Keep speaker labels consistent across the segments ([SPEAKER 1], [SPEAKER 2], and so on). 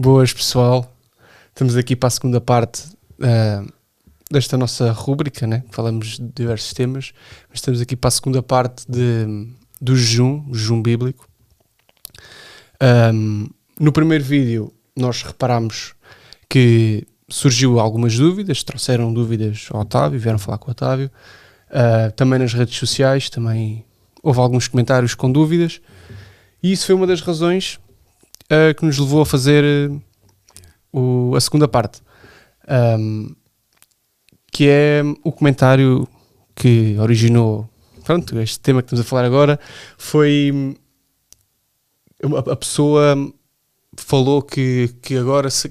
[SPEAKER 1] Boas, pessoal. Estamos aqui para a segunda parte uh, desta nossa rúbrica, né? Falamos de diversos temas, mas estamos aqui para a segunda parte de, do jejum, jejum bíblico. Um, no primeiro vídeo, nós reparámos que surgiu algumas dúvidas, trouxeram dúvidas ao Otávio, vieram falar com o Otávio. Uh, também nas redes sociais, também houve alguns comentários com dúvidas. E isso foi uma das razões uh, que nos levou a fazer uh, o, a segunda parte, um, que é o comentário que originou pronto, este tema que estamos a falar agora. Foi a, a pessoa falou que, que agora se,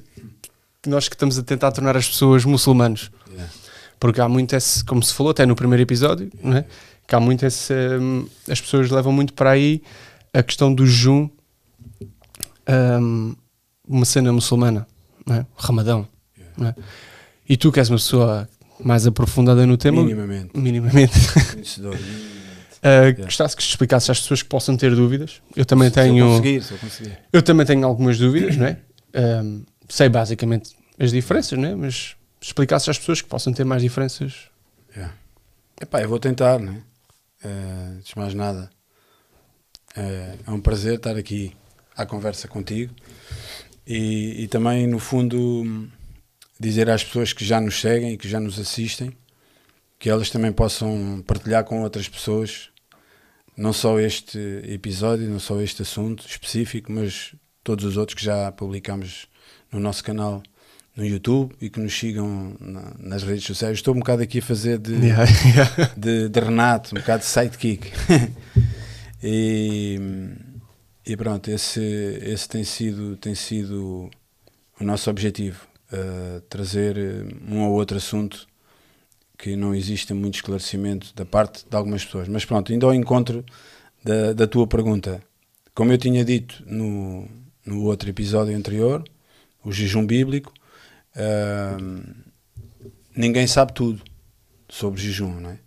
[SPEAKER 1] que nós que estamos a tentar tornar as pessoas muçulmanos. Yeah. Porque há muito esse, como se falou até no primeiro episódio, yeah. é? que há muito esse, um, as pessoas levam muito para aí a questão do jejum, um, uma cena muçulmana, é? Ramadão. Yeah. É? E tu que és uma pessoa mais aprofundada no tema,
[SPEAKER 2] minimamente,
[SPEAKER 1] minimamente. Uh, yeah. Gostasse que explicasse às pessoas que possam ter dúvidas. Eu também
[SPEAKER 2] se,
[SPEAKER 1] tenho.
[SPEAKER 2] Eu, conseguir, se eu, conseguir.
[SPEAKER 1] eu também tenho algumas dúvidas, não é? Um, sei basicamente as diferenças, não é? Mas explicasse às pessoas que possam ter mais diferenças.
[SPEAKER 2] Yeah. Epá, eu vou tentar, não é? Uh, antes de mais nada, uh, é um prazer estar aqui à conversa contigo e, e, também, no fundo, dizer às pessoas que já nos seguem e que já nos assistem que elas também possam partilhar com outras pessoas não só este episódio, não só este assunto específico, mas todos os outros que já publicamos no nosso canal no YouTube e que nos sigam na, nas redes sociais. Estou um bocado aqui a fazer de, yeah, yeah. de, de Renato, um bocado de sidekick. e, e pronto, esse, esse tem, sido, tem sido o nosso objetivo, uh, trazer um ou outro assunto que não existe muito esclarecimento da parte de algumas pessoas. Mas pronto, indo ao encontro da, da tua pergunta. Como eu tinha dito no, no outro episódio anterior, o jejum bíblico, uh, ninguém sabe tudo sobre jejum, não é?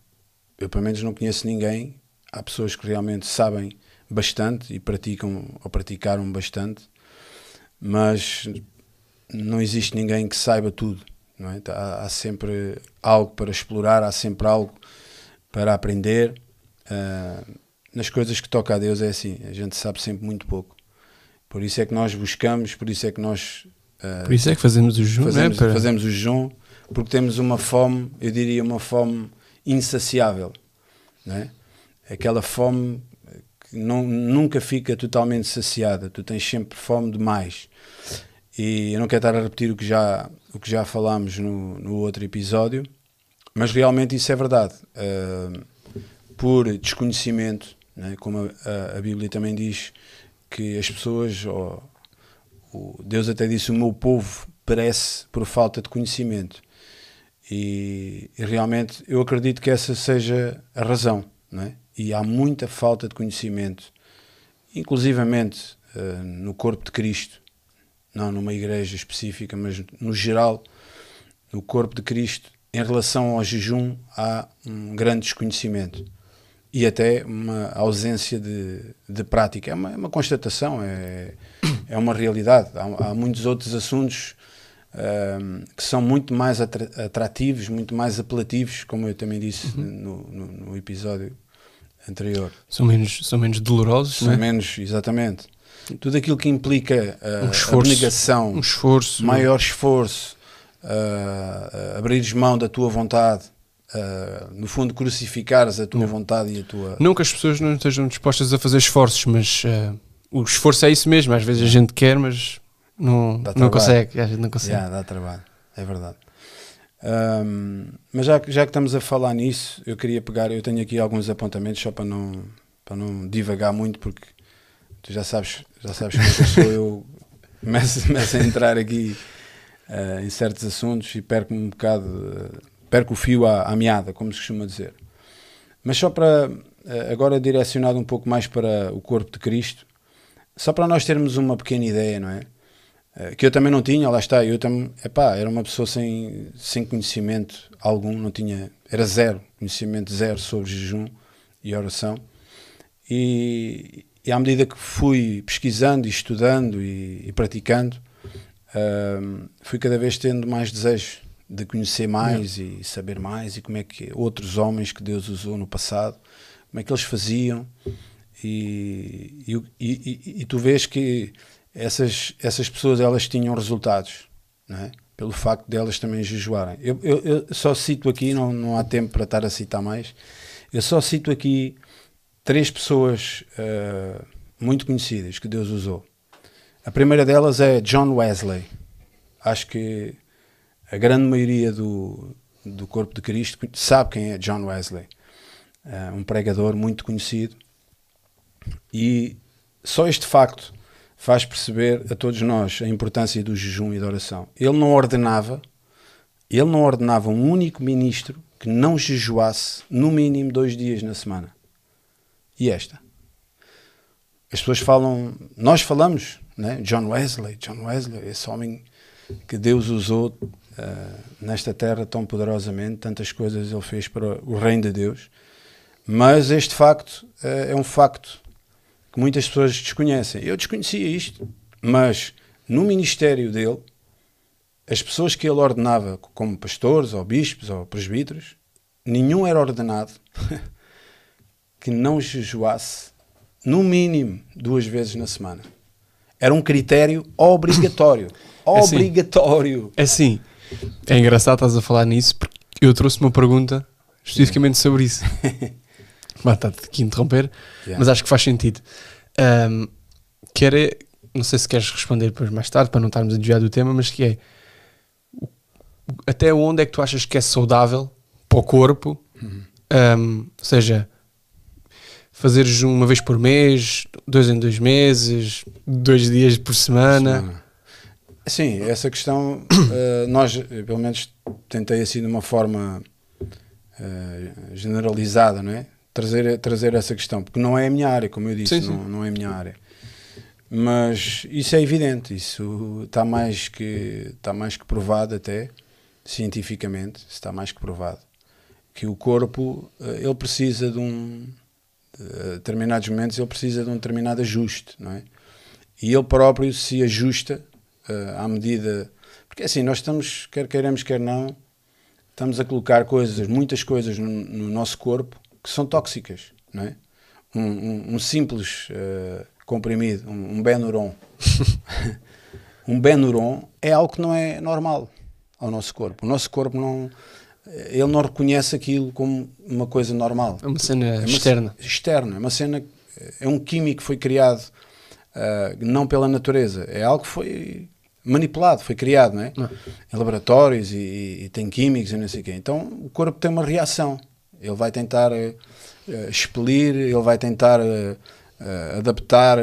[SPEAKER 2] Eu, pelo menos, não conheço ninguém. Há pessoas que realmente sabem bastante e praticam ou praticaram bastante, mas não existe ninguém que saiba tudo. Não é? há, há, sempre algo para explorar, há sempre algo para aprender. Uh, nas coisas que toca a Deus é assim, a gente sabe sempre muito pouco. Por isso é que nós buscamos, por isso é que nós
[SPEAKER 1] Uh, Por isso é que fazemos o jejum,
[SPEAKER 2] fazemos,
[SPEAKER 1] né?
[SPEAKER 2] fazemos o jejum, porque temos uma fome, eu diria uma fome insaciável, né? aquela fome não, nunca fica totalmente saciada, tu tens sempre fome de mais. E eu não quero estar a repetir o que já, o que já falámos no, no outro episódio, mas realmente isso é verdade. Uh, por desconhecimento, né? como a, a, Bíblia também diz, que as pessoas, ou o Deus até disse: O meu povo perece por falta de conhecimento. E, e, realmente eu acredito que essa seja a razão. Não é? E há muita falta de conhecimento, inclusivamente uh, no corpo de Cristo, não numa igreja específica, mas no geral, no corpo de Cristo, em relação ao jejum, há um grande desconhecimento e até uma ausência de, de prática. É uma, é uma constatação, é, é uma realidade. Há, há muitos outros assuntos um, que são muito mais atrativos, muito mais apelativos, como eu também disse uhum. no, no, no, episódio anterior.
[SPEAKER 1] São menos, são menos dolorosos,
[SPEAKER 2] São
[SPEAKER 1] é?
[SPEAKER 2] menos, exatamente. Tudo aquilo que implica uh, um esforço, abnegação,
[SPEAKER 1] um esforço,
[SPEAKER 2] maior esforço, uh, abrires mão da tua vontade, uh, no fundo, crucificares a tua não. vontade e a tua.
[SPEAKER 1] Não que as pessoas não estejam dispostas a fazer esforços, mas uh, o esforço é isso mesmo. Às vezes a gente quer, mas não, não consegue. A gente não consegue.
[SPEAKER 2] Yeah, dá trabalho, é verdade. Um, mas já, já que estamos a falar nisso, eu queria pegar. Eu tenho aqui alguns apontamentos só para não, para não divagar muito, porque tu já sabes, já sabes como é eu sou. Eu começo, começo a entrar aqui uh, em certos assuntos e perco-me um bocado. Uh, perco o fio à, à meada, como se costuma dizer. Mas só para, eh, agora direcionado um pouco mais para o corpo de Cristo, só para nós termos uma pequena ideia, não é? Eh, que eu também não tinha, lá está, eu também, epá, era uma pessoa sem, sem conhecimento algum, não tinha, era zero, conhecimento zero sobre jejum e oração. E, e à medida que fui pesquisando e estudando e, e praticando, uh, fui cada vez tendo mais desejo de conhecer mais e saber mais e como é que outros homens que Deus usou no passado, como é que eles faziam e, e, e, e tu vês que essas, essas pessoas elas tinham resultados, é? pelo facto de também jejuarem. Eu, eu, eu, só cito aqui, não, não há tempo para estar a citar mais, eu só cito aqui três pessoas uh, muito conhecidas que Deus usou. A primeira delas é John Wesley. Acho que a grande maioria do, do corpo de Cristo sabe quem é John Wesley. Uh, um pregador muito conhecido. E só este facto faz perceber a todos nós a importância do jejum e da oração. Ele não ordenava, ele não ordenava um único ministro que não jejuasse no mínimo dois dias na semana. E esta? As pessoas falam, nós falamos, né? John Wesley, John Wesley, esse homem que Deus usou uh, nesta terra tão poderosamente, tantas coisas ele fez para o reino de Deus. Mas este facto uh, é um facto que muitas pessoas desconhecem. Eu desconhecia isto, mas no ministério dele, as pessoas que ele ordenava, como pastores, ou bispos, ou presbíteros, nenhum era ordenado que não jejuasse no mínimo duas vezes na semana. Era um critério obrigatório.
[SPEAKER 1] É assim.
[SPEAKER 2] obrigatório.
[SPEAKER 1] É assim, é engraçado estás a falar nisso porque eu trouxe uma pergunta especificamente sobre isso. Mata-te aqui interromper,
[SPEAKER 2] Yeah.
[SPEAKER 1] mas acho que faz sentido. Um, que era, não sei se queres responder depois mais tarde para não estarmos a desviar do tema, mas que é até onde é que tu achas que é saudável para o corpo? Um, ou seja, fazer jejum uma vez por mês, dois em dois meses, dois dias por semana.
[SPEAKER 2] Sim, essa questão, eh, nós, eh, pelo menos, tentei assim de uma forma eh, generalizada, não é? Trazer, trazer essa questão, porque não é a minha área, como eu disse,
[SPEAKER 1] Sim, sim.
[SPEAKER 2] Não, não é a minha área. Mas isso é evidente, isso está mais que, está mais que provado até, cientificamente, está mais que provado, que o corpo, eh, ele precisa de um, de determinados momentos, ele precisa de um determinado ajuste, não é? E ele próprio se ajusta eh, à medida. Porque assim, nós estamos, quer queiramos, quer não, estamos a colocar coisas, muitas coisas no, no nosso corpo que são tóxicas, não é? Um, um- um simples eh, comprimido, um, um Benuron. um Benuron é algo que não é normal ao nosso corpo. O nosso corpo não. Ele não reconhece aquilo como uma coisa normal.
[SPEAKER 1] É uma cena
[SPEAKER 2] É uma
[SPEAKER 1] externa.
[SPEAKER 2] Externa. É uma cena. É um químico que foi criado ah, não pela natureza. É algo que foi manipulado, foi criado, não é?
[SPEAKER 1] Não.
[SPEAKER 2] Em laboratórios e, e- e tem químicos e não sei o quê. Então o corpo tem uma reação. Ele vai tentar eh, expelir, ele vai tentar eh, adaptar.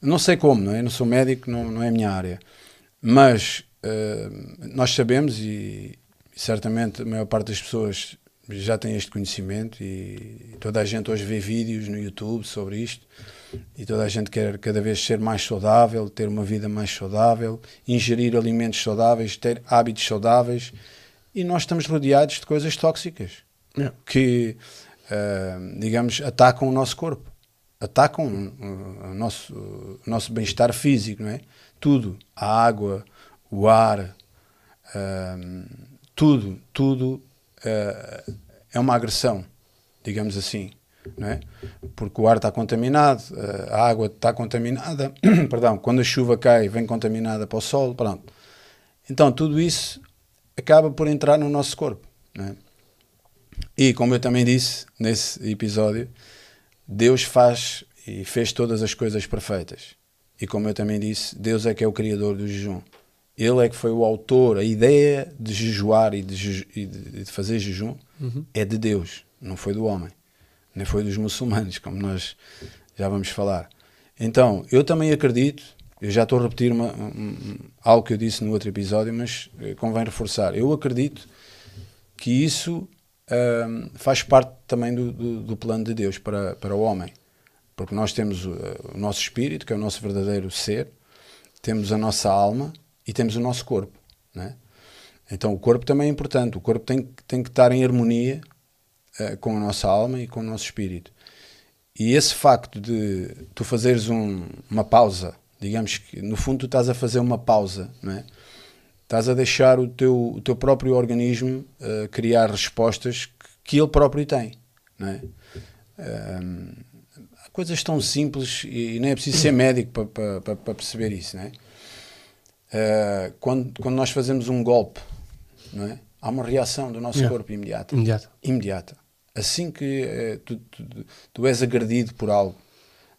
[SPEAKER 2] Não sei como, não é? Eu não sou médico, não, não é a minha área. Mas nós sabemos e, certamente a maior parte das pessoas já tem este conhecimento e toda a gente hoje vê vídeos no YouTube sobre isto e toda a gente quer cada vez ser mais saudável, ter uma vida mais saudável, ingerir alimentos saudáveis, ter hábitos saudáveis e nós estamos rodeados de coisas tóxicas. Que, ah, digamos, atacam o nosso corpo, atacam uh, o nosso, o nosso bem-estar físico, não é? Tudo, a água, o ar, ah, tudo, tudo ah, é uma agressão, digamos assim, não é? Porque o ar está contaminado, a água está contaminada, perdão, quando a chuva cai vem contaminada para o sol, pronto. Então tudo isso acaba por entrar no nosso corpo, não é? E como eu também disse nesse episódio, Deus faz e fez todas as coisas perfeitas. E como eu também disse, Deus é que é o criador do jejum. Ele é que foi o autor, a ideia de jejuar e de, jeju- e de- fazer jejum é de Deus, não foi do homem, nem foi dos muçulmanos, como nós já vamos falar. Então, eu também acredito, eu já estou a repetir uma- um- um- algo que eu disse no outro episódio, mas eh, convém reforçar. Eu acredito que isso faz parte também do, do, do plano de Deus para, para o homem. Porque nós temos o, o nosso espírito, que é o nosso verdadeiro ser, temos a nossa alma e temos o nosso corpo. Né? Então o corpo também é importante, o corpo tem, tem que estar em harmonia eh, com a nossa alma e com o nosso espírito. E esse facto de tu fazeres um- uma pausa digamos que no fundo tu estás a fazer uma pausa, não é? Estás a deixar o teu, o teu próprio organismo uh, criar respostas que, que, ele próprio tem, não é? Um, há coisas tão simples e, e nem é preciso ser médico para, para, para perceber isso, não é? Uh, quando, quando nós fazemos um golpe, não é? Há uma reação do nosso yeah. corpo imediata.
[SPEAKER 1] Imediata.
[SPEAKER 2] Imediata. Assim que tu, tu, tu, és agredido por algo,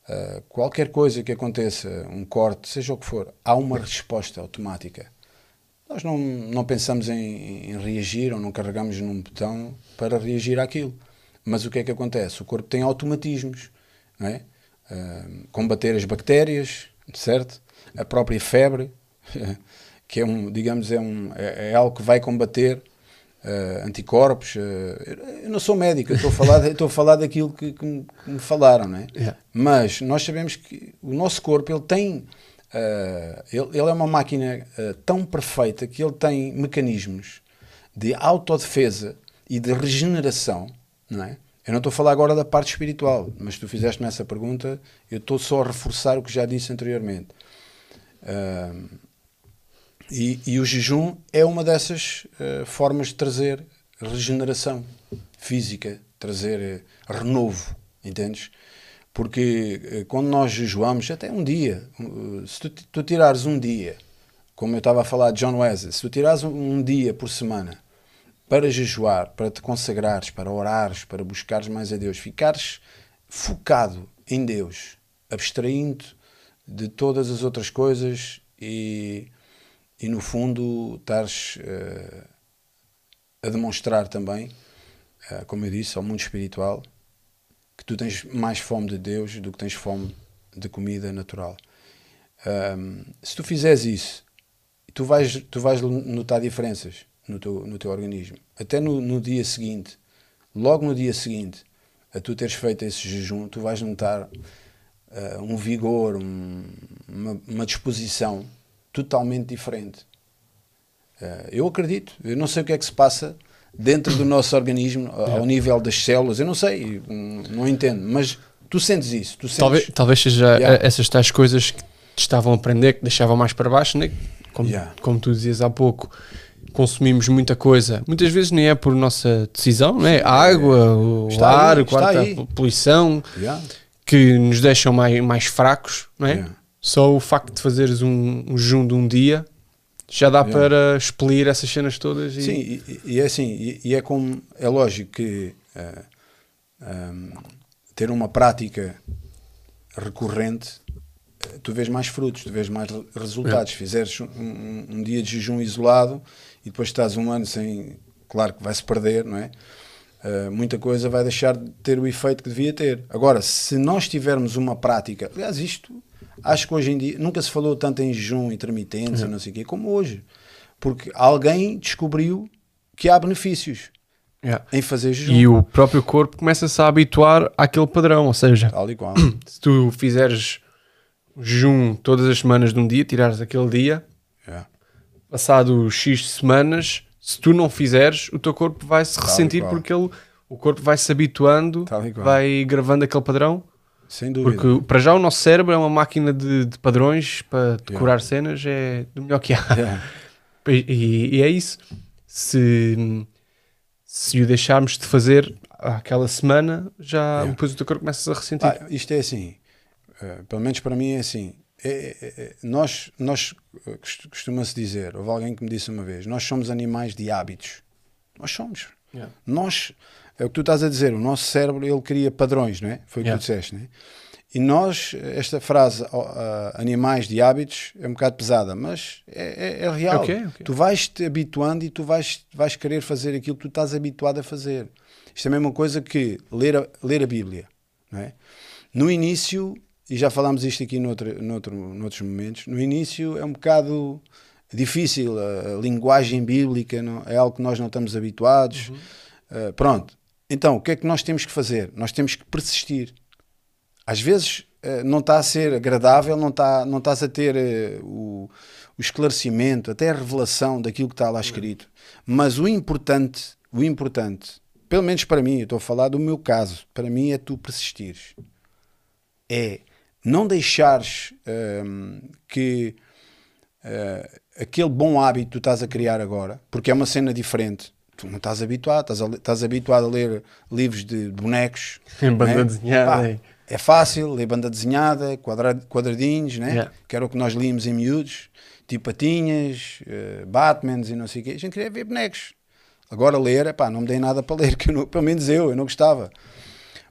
[SPEAKER 2] uh, qualquer coisa que aconteça, um corte, seja o que for, há uma resposta automática. Nós não, não pensamos em, em reagir ou não carregamos num botão para reagir àquilo. Mas o que é que acontece? O corpo tem automatismos, não é? combater as bactérias, certo? A própria febre, que é um, digamos, é, um, é, é algo que vai combater uh, anticorpos. Uh, eu não sou médico, estou a falar, estou a falar daquilo que, que, me, que me falaram, não é? Yeah. Mas nós sabemos que o nosso corpo ele tem. Uh, ele, ele, é uma máquina tão perfeita que ele tem mecanismos de autodefesa e de regeneração, não é? Eu não estou a falar agora da parte espiritual, mas tu fizeste-me essa pergunta, eu estou só a reforçar o que já disse anteriormente. Uh, e, e o jejum é uma dessas uh, formas de trazer regeneração física, trazer uh, renovo, entendes? Porque uh, quando nós jejuamos, até um dia, se tu, tu, tirares um dia, como eu estava a falar de John Wesley, se tu tirares um, um dia por semana para jejuar, para te consagrares, para orares, para buscares mais a Deus, ficares focado em Deus, abstraindo de todas as outras coisas e e no fundo estares uh, a demonstrar também, uh, como eu disse, ao mundo espiritual, que tu tens mais fome de Deus do que tens fome de comida natural. Um, se tu fizeres isso, tu vais, tu vais notar diferenças no teu, no teu organismo. Até no, no dia seguinte, logo no dia seguinte, a tu teres feito esse jejum, tu vais notar uh, um vigor, um, uma, uma disposição totalmente diferente. Uh, eu acredito, eu não sei o que é que se passa dentro do nosso organismo, é. ao nível das células, eu não sei, não entendo, mas tu sentes isso. Tu sentes...
[SPEAKER 1] Talvez, talvez seja yeah. essas tais coisas que te estavam a aprender, que deixavam mais para baixo, né? como, yeah. como tu dizias há pouco, consumimos muita coisa, muitas vezes nem é por nossa decisão, né? a água, o está ar, aí, a poluição, yeah. que nos deixam mais, mais fracos, não é? Só o facto de fazeres um, um de um dia já dá yeah. para expelir essas cenas todas.
[SPEAKER 2] E... Sim, e, e, é assim, e, e, é como é lógico que uh, eh, um, ehm, ter uma prática recorrente, uh, tu vês mais frutos, tu vês mais resultados. Yeah. Fizeres um, um, um, dia de jejum isolado e depois estás um ano sem, claro que vai-se perder, não é? Uh, muita coisa vai deixar de ter o efeito que devia ter. Agora, se nós tivermos uma prática, aliás, isto Acho que hoje em dia nunca se falou tanto em jejum intermitente, uhum. não sei o quê, como hoje. Porque alguém descobriu que há benefícios yeah. em fazer jejum.
[SPEAKER 1] E o próprio corpo começa-se a habituar àquele padrão, ou seja,
[SPEAKER 2] Tal e qual.
[SPEAKER 1] se tu fizeres jejum todas as semanas de um dia, tirares aquele dia, yeah. passado X semanas, se tu não fizeres, o teu corpo vai se ressentir porque ele, o corpo vai se habituando, vai gravando aquele padrão
[SPEAKER 2] sem dúvida.
[SPEAKER 1] Porque para já o nosso cérebro é uma máquina de, de padrões para decorar yeah. cenas, é do melhor que há. Yeah. E, e, é isso. Se, se o deixarmos de fazer aquela semana, já yeah. depois o teu corpo começa a ressentir. Ah,
[SPEAKER 2] isto é assim, uh, pelo menos para mim é assim. É, é, é, nós, nós eh, costuma-se dizer, houve alguém que me disse uma vez, nós somos animais de hábitos. Nós somos. Nós é o que tu estás a dizer, o nosso cérebro ele cria padrões, não é? Foi o yeah. que tu disseste, não é? E nós, esta frase, uh, animais de hábitos, é um bocado pesada, mas é, é, é real. Okay, okay. Tu vais te habituando e tu vais, vais querer fazer aquilo que tu estás habituado a fazer. Isto é a mesma coisa que ler a, ler a Bíblia. Não é? No início, e já falámos isto aqui noutro, noutro, noutros momentos, no início é um bocado difícil, a, a linguagem bíblica não, é algo que nós não estamos habituados. Uhum. Uh, pronto, então, o que é que nós temos que fazer? Nós temos que persistir. Às vezes eh, não está a ser agradável, não, está, não estás a ter eh, o, o esclarecimento, até a revelação daquilo que está lá escrito. Mas o importante, o importante, pelo menos para mim, eu estou a falar do meu caso, para mim é tu persistires. É não deixares hum, que uh, aquele bom hábito que tu estás a criar agora, porque é uma cena diferente. Tu não estás habituado, estás, a, estás habituado a ler livros de bonecos.
[SPEAKER 1] Em banda
[SPEAKER 2] né?
[SPEAKER 1] desenhada.
[SPEAKER 2] Pá,
[SPEAKER 1] é.
[SPEAKER 2] fácil, ler banda desenhada, quadra, quadradinhos, né?
[SPEAKER 1] Yeah.
[SPEAKER 2] que era o que nós líamos em miúdos, tipo patinhas, uh, Batmans e não sei o quê. A gente queria ver bonecos. Agora ler, epá, não me dei nada para ler, que não- pelo menos eu, eu não gostava.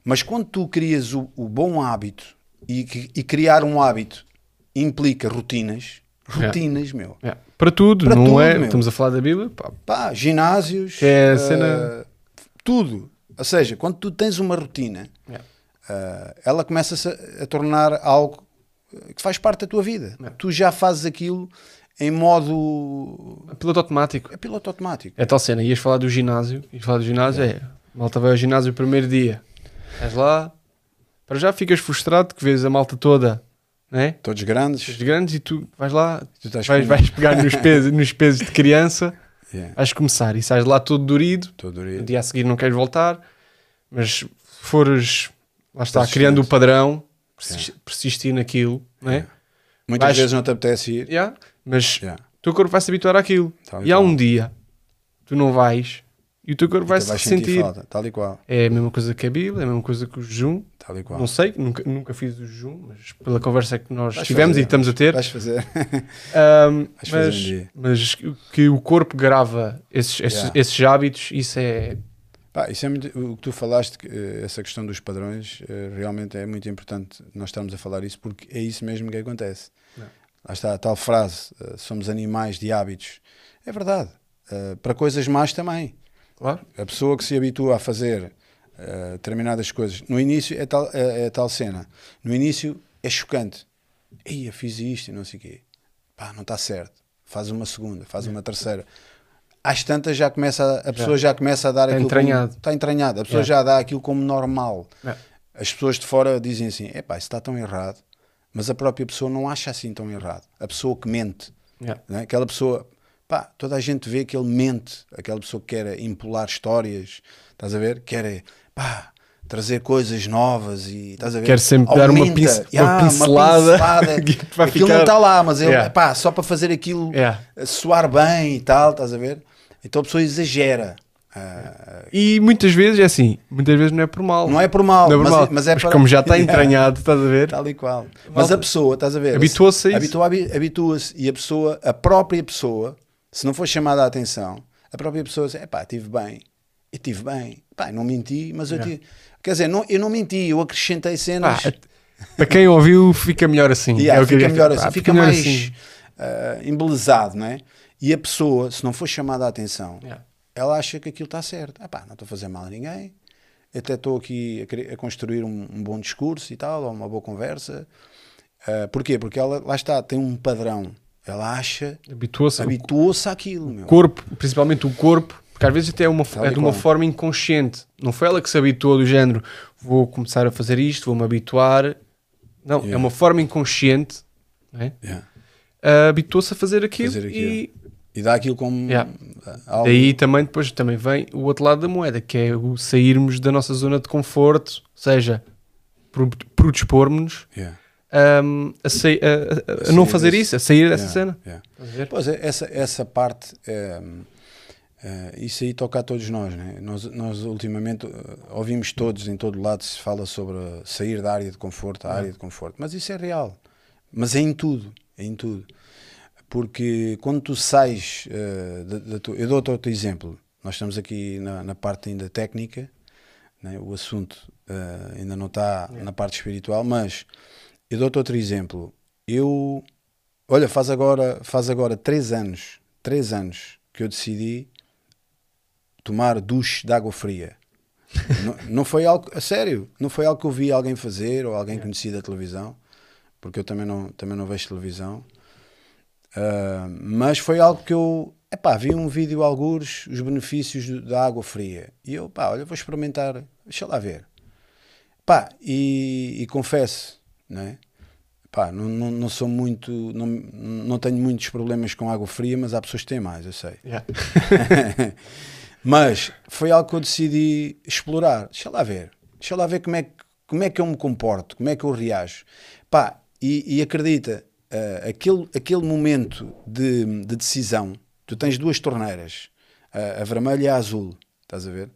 [SPEAKER 2] Mas quando tu crias o, o bom hábito e, e criar um hábito implica rotinas, rotinas, meu.
[SPEAKER 1] É. Para tudo,
[SPEAKER 2] Para
[SPEAKER 1] não
[SPEAKER 2] tudo,
[SPEAKER 1] é?
[SPEAKER 2] meu.
[SPEAKER 1] Estamos a falar da Bíblia, pá,
[SPEAKER 2] Pá, ginásios,
[SPEAKER 1] Que é a cena-
[SPEAKER 2] tudo. Ou seja, quando tu tens uma rotina,
[SPEAKER 1] É.
[SPEAKER 2] eh, ela começa-se a, a tornar algo eh, que faz parte da tua vida.
[SPEAKER 1] É.
[SPEAKER 2] Tu já fazes aquilo em modo
[SPEAKER 1] piloto automático.
[SPEAKER 2] é piloto automático.
[SPEAKER 1] É tal cena, ias falar do ginásio, ias falar do ginásio, é, malta vai ao ginásio o primeiro dia, estás lá, para já ficas frustrado que vês a malta toda, né?
[SPEAKER 2] Todos grandes.
[SPEAKER 1] Os grandes e tu vais lá,
[SPEAKER 2] Tu
[SPEAKER 1] vais, vais pegar nos pesos, nos pesos de criança,
[SPEAKER 2] Yeah,
[SPEAKER 1] vais começar e sais lá todo dorido,
[SPEAKER 2] todo
[SPEAKER 1] no dia a seguir não queres voltar, mas fores, lá está, criando o padrão, persis- persistir naquilo, né?
[SPEAKER 2] Muitas
[SPEAKER 1] Vais-
[SPEAKER 2] vezes não te apetece ir.
[SPEAKER 1] Yeah, mas
[SPEAKER 2] Yeah.
[SPEAKER 1] o teu corpo vai se habituar àquilo.
[SPEAKER 2] Tal
[SPEAKER 1] e há um dia tu não vais e o teu corpo vai se
[SPEAKER 2] sentir
[SPEAKER 1] ressentir.
[SPEAKER 2] falta, tal e qual.
[SPEAKER 1] É a mesma coisa que a Bíblia, é a mesma coisa que o jejum.
[SPEAKER 2] Tal e qual.
[SPEAKER 1] Não sei, nunca, nunca fiz o jejum, mas pela conversa que nós
[SPEAKER 2] Vais
[SPEAKER 1] tivemos
[SPEAKER 2] fazer,
[SPEAKER 1] e estamos a ter,
[SPEAKER 2] Vais fazer.
[SPEAKER 1] ahm,
[SPEAKER 2] vais fazer um
[SPEAKER 1] mas, mas que o corpo grava esses, esses,
[SPEAKER 2] Yeah.
[SPEAKER 1] esses hábitos, isso é.
[SPEAKER 2] Pá, isso é muito, o que tu falaste, eh, essa questão dos padrões, eh, realmente é muito importante nós estarmos a falar isso, porque é isso mesmo que acontece.
[SPEAKER 1] Não.
[SPEAKER 2] Lá está a tal frase: eh, somos animais de hábitos. É verdade. Para coisas más também.
[SPEAKER 1] Claro.
[SPEAKER 2] A pessoa que se habitua a fazer eh, determinadas coisas, no início é tal, é, é tal cena. No início é chocante. Ia, fiz isto e não sei o quê. Pá, não está certo. Faz uma segunda, faz uma terceira. Às tantas já começa, a- pessoa já, começa a dar
[SPEAKER 1] Está
[SPEAKER 2] aquilo
[SPEAKER 1] entranhado.
[SPEAKER 2] Como, está entranhada. A pessoa
[SPEAKER 1] É.
[SPEAKER 2] já dá aquilo como normal. As pessoas de fora dizem assim: é pá, isso está tão errado. Mas a própria pessoa não acha assim tão errado. A pessoa que mente. Né? Aquela pessoa, pá, toda a gente vê que ele mente, aquela pessoa que quer impular histórias, estás a ver? Quer, pá, trazer coisas novas e estás a ver?
[SPEAKER 1] Quer sempre dar uma pince- uma pincelada que vai
[SPEAKER 2] Aquilo
[SPEAKER 1] ficar-
[SPEAKER 2] não está lá, mas ele,
[SPEAKER 1] Yeah.
[SPEAKER 2] pá, só para fazer aquilo
[SPEAKER 1] Yeah.
[SPEAKER 2] soar bem e tal, estás a ver? Então a pessoa exagera. Ah,
[SPEAKER 1] E muitas vezes é assim, muitas vezes não é por mal.
[SPEAKER 2] não é por mal,
[SPEAKER 1] é por
[SPEAKER 2] mas,
[SPEAKER 1] mal,
[SPEAKER 2] é- mas é
[SPEAKER 1] mas
[SPEAKER 2] para...
[SPEAKER 1] como já está
[SPEAKER 2] Yeah.
[SPEAKER 1] entranhado, estás a ver?
[SPEAKER 2] Tal e qual. Mas a pessoa, estás a ver?
[SPEAKER 1] habitua-se a isso.
[SPEAKER 2] Habitua- habi- Habitua-se e a pessoa, a própria pessoa, se não for chamada a atenção, a própria pessoa diz: pá, estive bem, eu estive bem, pá, não menti, mas eu
[SPEAKER 1] Yeah.
[SPEAKER 2] tive. Quer dizer, não, eu não menti, eu acrescentei cenas.
[SPEAKER 1] para quem ouviu, fica melhor assim.
[SPEAKER 2] Yeah,
[SPEAKER 1] É
[SPEAKER 2] fica melhor assim, fica
[SPEAKER 1] melhor
[SPEAKER 2] mais
[SPEAKER 1] assim.
[SPEAKER 2] ah, embelezado, não é? E a pessoa, se não for chamada a atenção,
[SPEAKER 1] Yeah.
[SPEAKER 2] ela acha que aquilo está certo. Ah, pá, não estou a fazer mal a ninguém, até estou aqui a, a construir um, um bom discurso e tal, ou uma boa conversa. Ah, porquê? Porque ela, lá está, tem um padrão. Ela acha,
[SPEAKER 1] Habitua-se.
[SPEAKER 2] habituou-se àquilo, meu.
[SPEAKER 1] O corpo, principalmente o corpo, porque às vezes até é, uma, é de uma forma inconsciente. Não foi ela que se habituou do género, vou começar a fazer isto, vou-me habituar. Não, é
[SPEAKER 2] Yeah.
[SPEAKER 1] uma forma inconsciente. é?
[SPEAKER 2] Yeah.
[SPEAKER 1] Ah, Habituou-se a fazer aquilo,
[SPEAKER 2] Fazer
[SPEAKER 1] e
[SPEAKER 2] E dá aquilo como
[SPEAKER 1] Yeah.
[SPEAKER 2] ah, algo.
[SPEAKER 1] daí também depois também vem o outro lado da moeda, que é o sairmos da nossa zona de conforto, ou seja, predispormos-nos
[SPEAKER 2] Yeah.
[SPEAKER 1] um, a, a- a- a não fazer
[SPEAKER 2] desse-
[SPEAKER 1] isso, a sair dessa cena.
[SPEAKER 2] Pois é, essa, essa parte, é, é, isso aí toca a todos nós, né? nós, nós ultimamente eh, ouvimos todos, em todo lado se fala sobre sair da área de conforto, a área de conforto, mas isso é real, mas é em tudo, é em tudo, porque quando tu sais, eh, da, da eu dou-te outro exemplo, nós estamos aqui na, na parte ainda técnica, né? o assunto eh, ainda não está na parte espiritual, mas eu dou-te outro exemplo, eu Olha, faz agora, faz agora três anos, três anos que eu decidi tomar duche de água fria. não, não foi algo, a sério, não foi algo que eu vi alguém fazer ou alguém conhecido da televisão, porque eu também não, também não vejo televisão. Ah, mas foi algo que eu, epá, vi um vídeo algures, os benefícios do- da água fria. E eu, pá, olha, vou experimentar, deixa lá ver. Pá, e, e confesso, não é? Pá, não, não, não sou muito, não, não tenho muitos problemas com água fria, mas há pessoas que têm mais, eu sei.
[SPEAKER 1] Yeah.
[SPEAKER 2] mas foi algo que eu decidi explorar. Deixa lá ver. Deixa lá ver como é, que- como é que eu me comporto, como é que eu reajo. Pá, e, e acredita, uh, aquele, aquele momento de, de, decisão, tu tens duas torneiras, uh, a vermelha e a azul, estás a ver?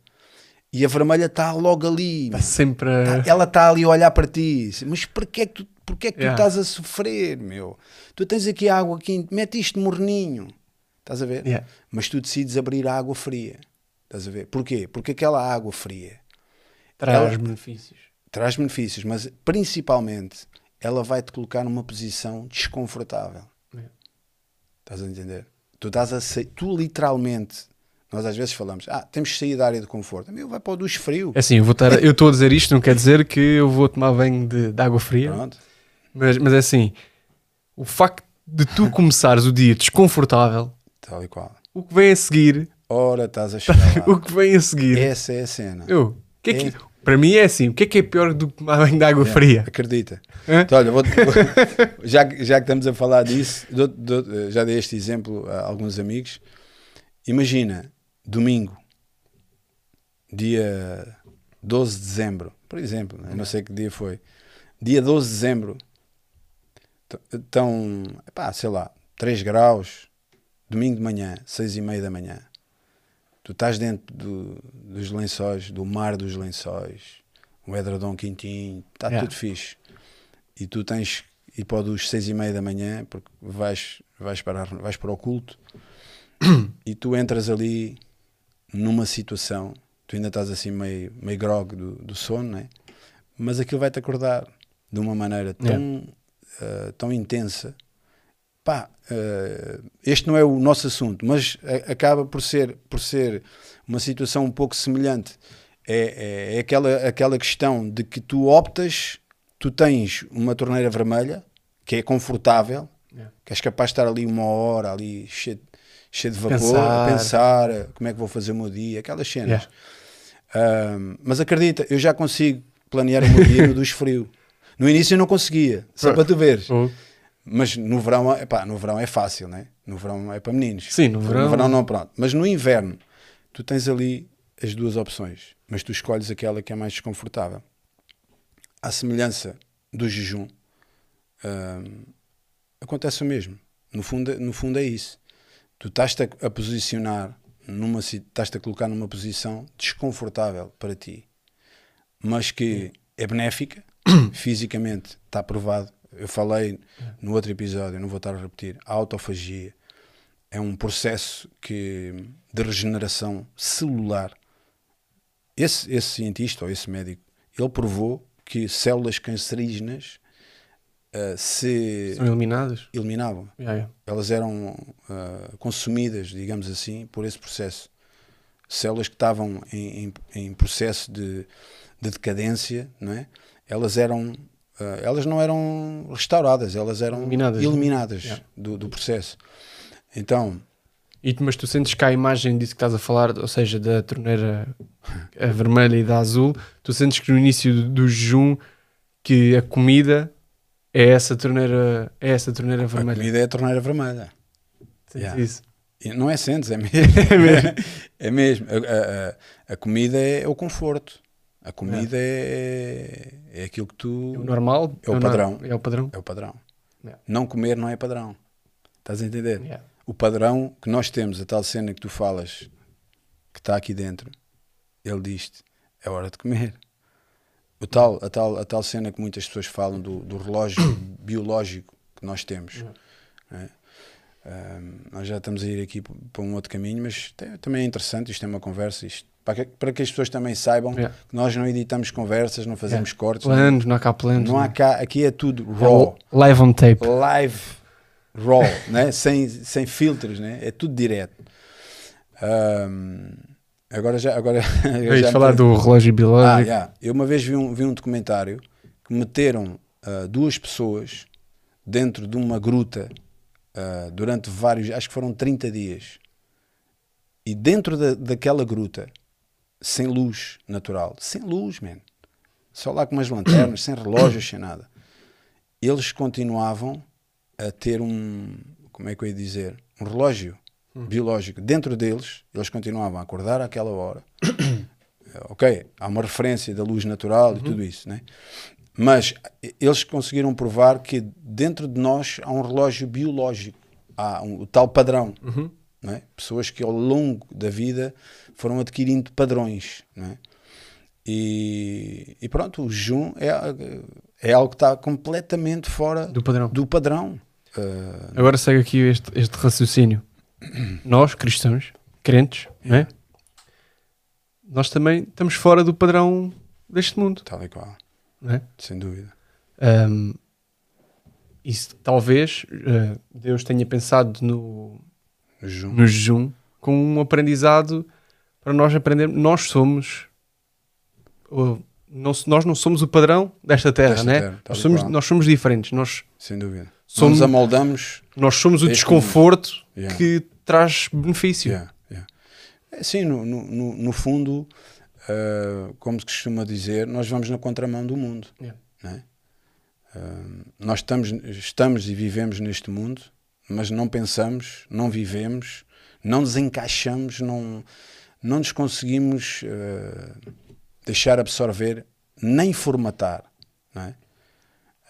[SPEAKER 2] E a vermelha está logo ali.
[SPEAKER 1] Está sempre
[SPEAKER 2] tá, ela está ali a olhar para ti. Mas porquê é que tu, porquê é que yeah. tu estás a sofrer, meu? Tu tens aqui água quente, mete isto morninho. Estás a ver?
[SPEAKER 1] Yeah.
[SPEAKER 2] Mas tu decides abrir a água fria. Estás a ver? Porquê? Porque aquela água fria
[SPEAKER 1] traz ela, benefícios.
[SPEAKER 2] Traz benefícios, mas principalmente ela vai te colocar numa posição desconfortável.
[SPEAKER 1] Yeah.
[SPEAKER 2] Estás a entender? Tu estás a sair, tu literalmente, nós às vezes falamos, ah, temos que sair da área de conforto. Meu, vai para o duche frio.
[SPEAKER 1] É assim, eu estou a dizer isto, não quer dizer que eu vou tomar banho de, de água fria.
[SPEAKER 2] Pronto.
[SPEAKER 1] Mas, mas é assim, o facto de tu começares o dia desconfortável,
[SPEAKER 2] tal e qual.
[SPEAKER 1] O que vem a seguir.
[SPEAKER 2] Ora, estás a chegar.
[SPEAKER 1] o que vem a seguir.
[SPEAKER 2] Essa é a cena.
[SPEAKER 1] Eu, que é que, é... Para mim é assim: o que é que é pior do que tomar banho de água é, fria?
[SPEAKER 2] Acredita. Então, olha, vou, já, já que estamos a falar disso, dou, dou, já dei este exemplo a alguns amigos. Imagina, domingo, dia 12 de dezembro, por exemplo, né? não sei que dia foi. Dia 12 de dezembro, estão, sei lá, 3 graus, domingo de manhã, seis e meia da manhã, tu estás dentro do, dos lençóis, do mar dos lençóis, o edredom quentinho, está yeah. tudo fixe. E tu tens ir para os seis e meia da manhã, porque vais, vais, para, vais para o culto, e tu entras ali numa situação, tu ainda estás assim meio, meio grog do, do sono, né? mas aquilo vai-te acordar de uma maneira tão, yeah. uh, tão intensa pá, uh, este não é o nosso assunto, mas acaba por ser, por ser uma situação um pouco semelhante. É, é, é, aquela, aquela questão de que tu optas, tu tens uma torneira vermelha que é confortável, yeah. que és capaz de estar ali uma hora, ali cheio, cheio de vapor, pensar. a pensar como é que vou fazer o meu dia, aquelas cenas. Yeah. Uh, mas acredita, eu já consigo planear o meu dia no dos frio. No início eu não conseguia, só para tu veres. Uh. Mas no verão, epá, no verão é fácil, né? No verão é para meninos.
[SPEAKER 1] Sim, no verão.
[SPEAKER 2] No verão não, pronto. Mas no inverno, tu tens ali as duas opções, mas tu escolhes aquela que é mais desconfortável. À semelhança do jejum, hum, acontece o mesmo. No fundo, no fundo é isso. Tu estás-te a, posicionar numa estás-te a colocar numa posição desconfortável para ti, mas que é benéfica, fisicamente está provado eu falei no outro episódio, não vou estar a repetir, a autofagia é um processo que, de regeneração celular. Esse, esse cientista ou esse médico, ele provou que células cancerígenas uh, se
[SPEAKER 1] São eliminadas?
[SPEAKER 2] eliminavam.
[SPEAKER 1] Yeah, yeah.
[SPEAKER 2] Elas eram uh, consumidas, digamos assim, por esse processo. Células que estavam em, em, em processo de, de decadência, não é? elas eram Uh, elas não eram restauradas, elas eram eliminadas, né? eliminadas yeah. do, do, processo. Então.
[SPEAKER 1] E, mas tu sentes que a imagem disso que estás a falar, ou seja, da torneira vermelha e da azul, tu sentes que no início do, do jejum que a comida é essa torneira, é essa torneira vermelha. A
[SPEAKER 2] comida é a torneira vermelha.
[SPEAKER 1] Sentes yeah. isso?
[SPEAKER 2] Não é sentes, é mesmo. é mesmo. é mesmo. A, a, a comida é o conforto. A comida é. é, é aquilo que tu.
[SPEAKER 1] É o normal?
[SPEAKER 2] É o, é padrão.
[SPEAKER 1] É o padrão.
[SPEAKER 2] É o padrão. Yeah. Não comer não é padrão. Estás a entender? Yeah. O padrão que nós temos, a tal cena que tu falas, que está aqui dentro, ele diz-te: é hora de comer. O tal, a, tal, a tal cena que muitas pessoas falam do, do relógio biológico que nós temos. Yeah. Né? Um, nós já estamos a ir aqui para um outro caminho, mas tem, também é interessante. Isto é uma conversa. Isto para que, para que as pessoas também saibam yeah. que nós não editamos conversas, não fazemos yeah. cortes.
[SPEAKER 1] Planos, não, há cá planos.
[SPEAKER 2] Não há cá, aqui é tudo raw.
[SPEAKER 1] É live on tape.
[SPEAKER 2] Live, raw, né? sem, sem filtros, né? é tudo direto. Um, agora já. Agora,
[SPEAKER 1] já falar do relógio biológico. Ah,
[SPEAKER 2] yeah. Eu uma vez vi um, vi um documentário que meteram uh, duas pessoas dentro de uma gruta uh, durante vários, acho que foram 30 dias. E dentro da, daquela gruta sem luz natural. Sem luz, man. Só lá com umas lanternas, sem relógios, sem nada. Eles continuavam a ter um, como é que eu ia dizer, um relógio hum. biológico dentro deles. Eles continuavam a acordar àquela hora. ok, há uma referência da luz natural uhum. e tudo isso, né? Mas eles conseguiram provar que dentro de nós há um relógio biológico, há um, o tal padrão.
[SPEAKER 1] Uhum.
[SPEAKER 2] Não é? Pessoas que ao longo da vida foram adquirindo padrões. Não é? e, e pronto, o jejum é, é algo que está completamente fora
[SPEAKER 1] Do padrão.
[SPEAKER 2] do padrão. Uh,
[SPEAKER 1] Agora segue aqui este, este raciocínio. Nós, cristãos, crentes, não é? nós também estamos fora do padrão deste mundo.
[SPEAKER 2] tal e qual,
[SPEAKER 1] é?
[SPEAKER 2] sem dúvida.
[SPEAKER 1] Um, isso talvez uh, Deus tenha pensado no,
[SPEAKER 2] jejum.
[SPEAKER 1] no jejum com um aprendizado para nós aprendermos. Nós somos. uh, não- nós não somos o padrão desta terra,
[SPEAKER 2] Desta
[SPEAKER 1] né?
[SPEAKER 2] terra,
[SPEAKER 1] nós, somos, nós somos diferentes. Nós
[SPEAKER 2] Sem dúvida.
[SPEAKER 1] Somos-
[SPEAKER 2] nos amoldamos.
[SPEAKER 1] Nós somos o desconforto
[SPEAKER 2] Yeah.
[SPEAKER 1] que traz benefício.
[SPEAKER 2] Yeah, yeah. É, Sim, no, no, no- fundo, uh, como se costuma dizer, nós vamos na contramão do mundo. Né? Uh, nós estamos, estamos e vivemos neste mundo, mas não pensamos, não vivemos, não nos encaixamos, não, não nos conseguimos uh, deixar absorver, nem formatar. Não é?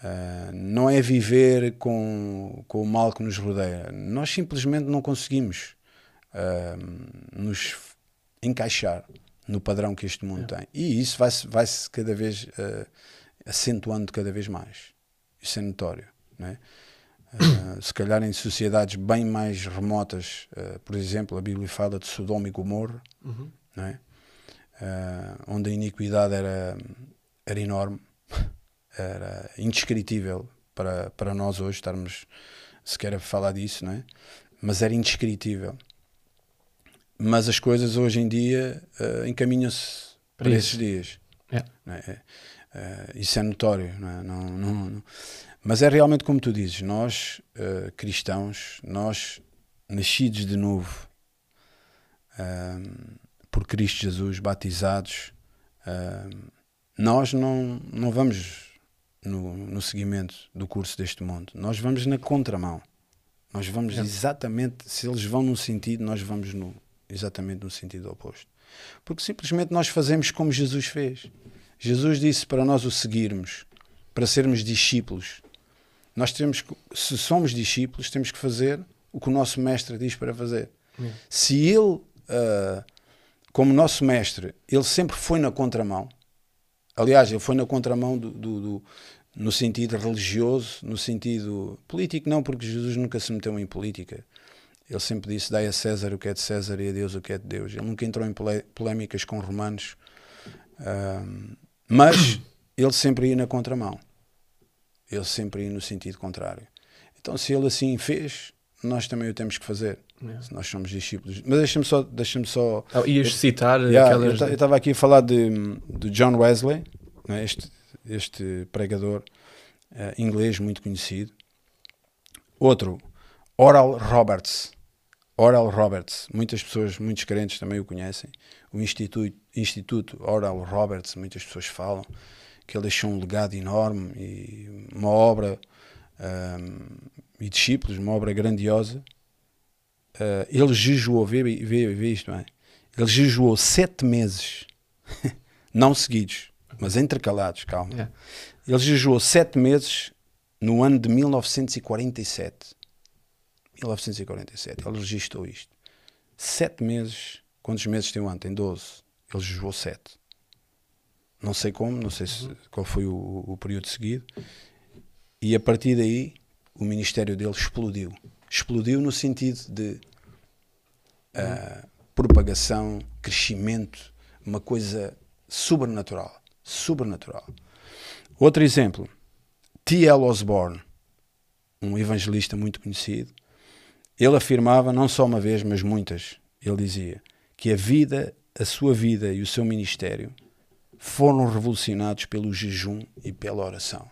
[SPEAKER 2] Uh, não é viver com, com o mal que nos rodeia. Nós simplesmente não conseguimos uh, nos encaixar no padrão que este mundo tem. E isso vai-se vai -se cada vez uh, acentuando cada vez mais. Isso é notório. Não é? Uh, se calhar em sociedades bem mais remotas, uh, por exemplo, a Bíblia fala de Sodoma e Gomorra,
[SPEAKER 1] Uhum.
[SPEAKER 2] não é? Uh, onde a iniquidade era, era enorme, era indescritível para, para nós hoje estarmos sequer a falar disso, não é? Mas era indescritível. Mas as coisas hoje em dia encaminham-se
[SPEAKER 1] Para
[SPEAKER 2] para, esses dias.
[SPEAKER 1] Yeah.
[SPEAKER 2] é? Uh, isso é notório, não é? Não, não, não- Mas é realmente como tu dizes, nós uh, cristãos, nós nascidos de novo um, por Cristo Jesus, batizados, nós não, não vamos no, no seguimento do curso deste mundo, nós vamos na contramão. Nós vamos exatamente, se eles vão num sentido, nós vamos no, exatamente no sentido oposto. Porque simplesmente nós fazemos como Jesus fez. Jesus disse para nós o seguirmos, para sermos discípulos. Nós temos que, se somos discípulos, temos que fazer o que o nosso mestre diz para fazer.
[SPEAKER 1] Yeah.
[SPEAKER 2] Se ele, ah, como nosso mestre, ele sempre foi na contramão, aliás, ele foi na contramão do, do- do- no sentido religioso, no sentido político, não, porque Jesus nunca se meteu em política. Ele sempre disse: dai a César o que é de César e a Deus o que é de Deus. Ele nunca entrou em polémicas com romanos, Ahm, mas ele sempre ia na contramão. Ele sempre ia no sentido contrário. Então, se ele assim fez, nós também o temos que fazer.
[SPEAKER 1] Yeah.
[SPEAKER 2] Se nós somos discípulos. Mas deixa-me só, deixa só
[SPEAKER 1] Ah, Ias citar
[SPEAKER 2] Yeah,
[SPEAKER 1] aquelas.
[SPEAKER 2] eu estava aqui a falar de, de John Wesley, né, este, este pregador eh, inglês muito conhecido. Outro, Oral Roberts. Oral Roberts, muitas pessoas, muitos crentes também o conhecem. O Instituto, Instituto Oral Roberts, muitas pessoas falam que ele deixou um legado enorme e uma obra ahm, e discípulos, uma obra grandiosa. Ah, ele jejuou, vê, vê, vê isto, não é? Ele jejuou sete meses, não seguidos, mas intercalados, calma.
[SPEAKER 1] Yeah.
[SPEAKER 2] Ele jejuou sete meses no ano de 1947. 1947, ele registrou isto. Sete meses, quantos meses tem o ano? Tem 12. Ele jejuou sete. Não sei como, não sei se, qual foi o, o período seguido. E a partir daí, o ministério dele explodiu. Explodiu no sentido de ah, propagação, crescimento, uma coisa sobrenatural. Sobrenatural. Outro exemplo, T.L. Osborne, um evangelista muito conhecido, ele afirmava, não só uma vez, mas muitas, ele dizia que a vida, a sua vida e o seu ministério foram revolucionados pelo jejum e pela oração.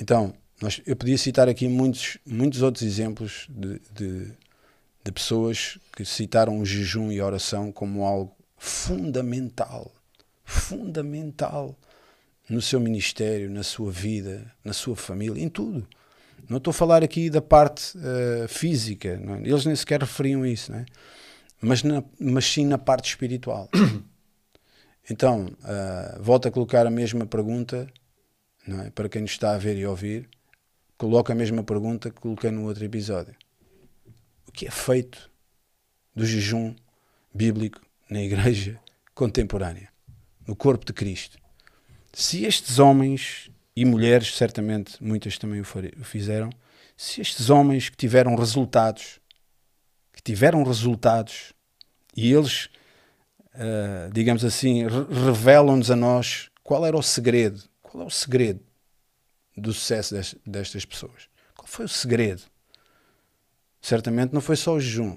[SPEAKER 2] Então, nós, eu podia citar aqui muitos, muitos outros exemplos de, de, de pessoas que citaram o jejum e a oração como algo fundamental, fundamental no seu ministério, na sua vida, na sua família, em tudo. Não estou a falar aqui da parte eh, física, é? eles nem sequer referiam isso, não é? Mas, na, mas sim na parte espiritual. Então, ah, volto a colocar a mesma pergunta é? Para quem nos está a ver e ouvir, coloco a mesma pergunta que coloquei no outro episódio. O que é feito do jejum bíblico na igreja contemporânea, no corpo de Cristo? Se estes homens e mulheres, certamente muitas também o fizeram, se estes homens que tiveram resultados, que tiveram resultados, e eles, uh, digamos assim, revelam-nos a nós qual era o segredo, qual é o segredo do sucesso destas pessoas? Qual foi o segredo? Certamente não foi só o jejum,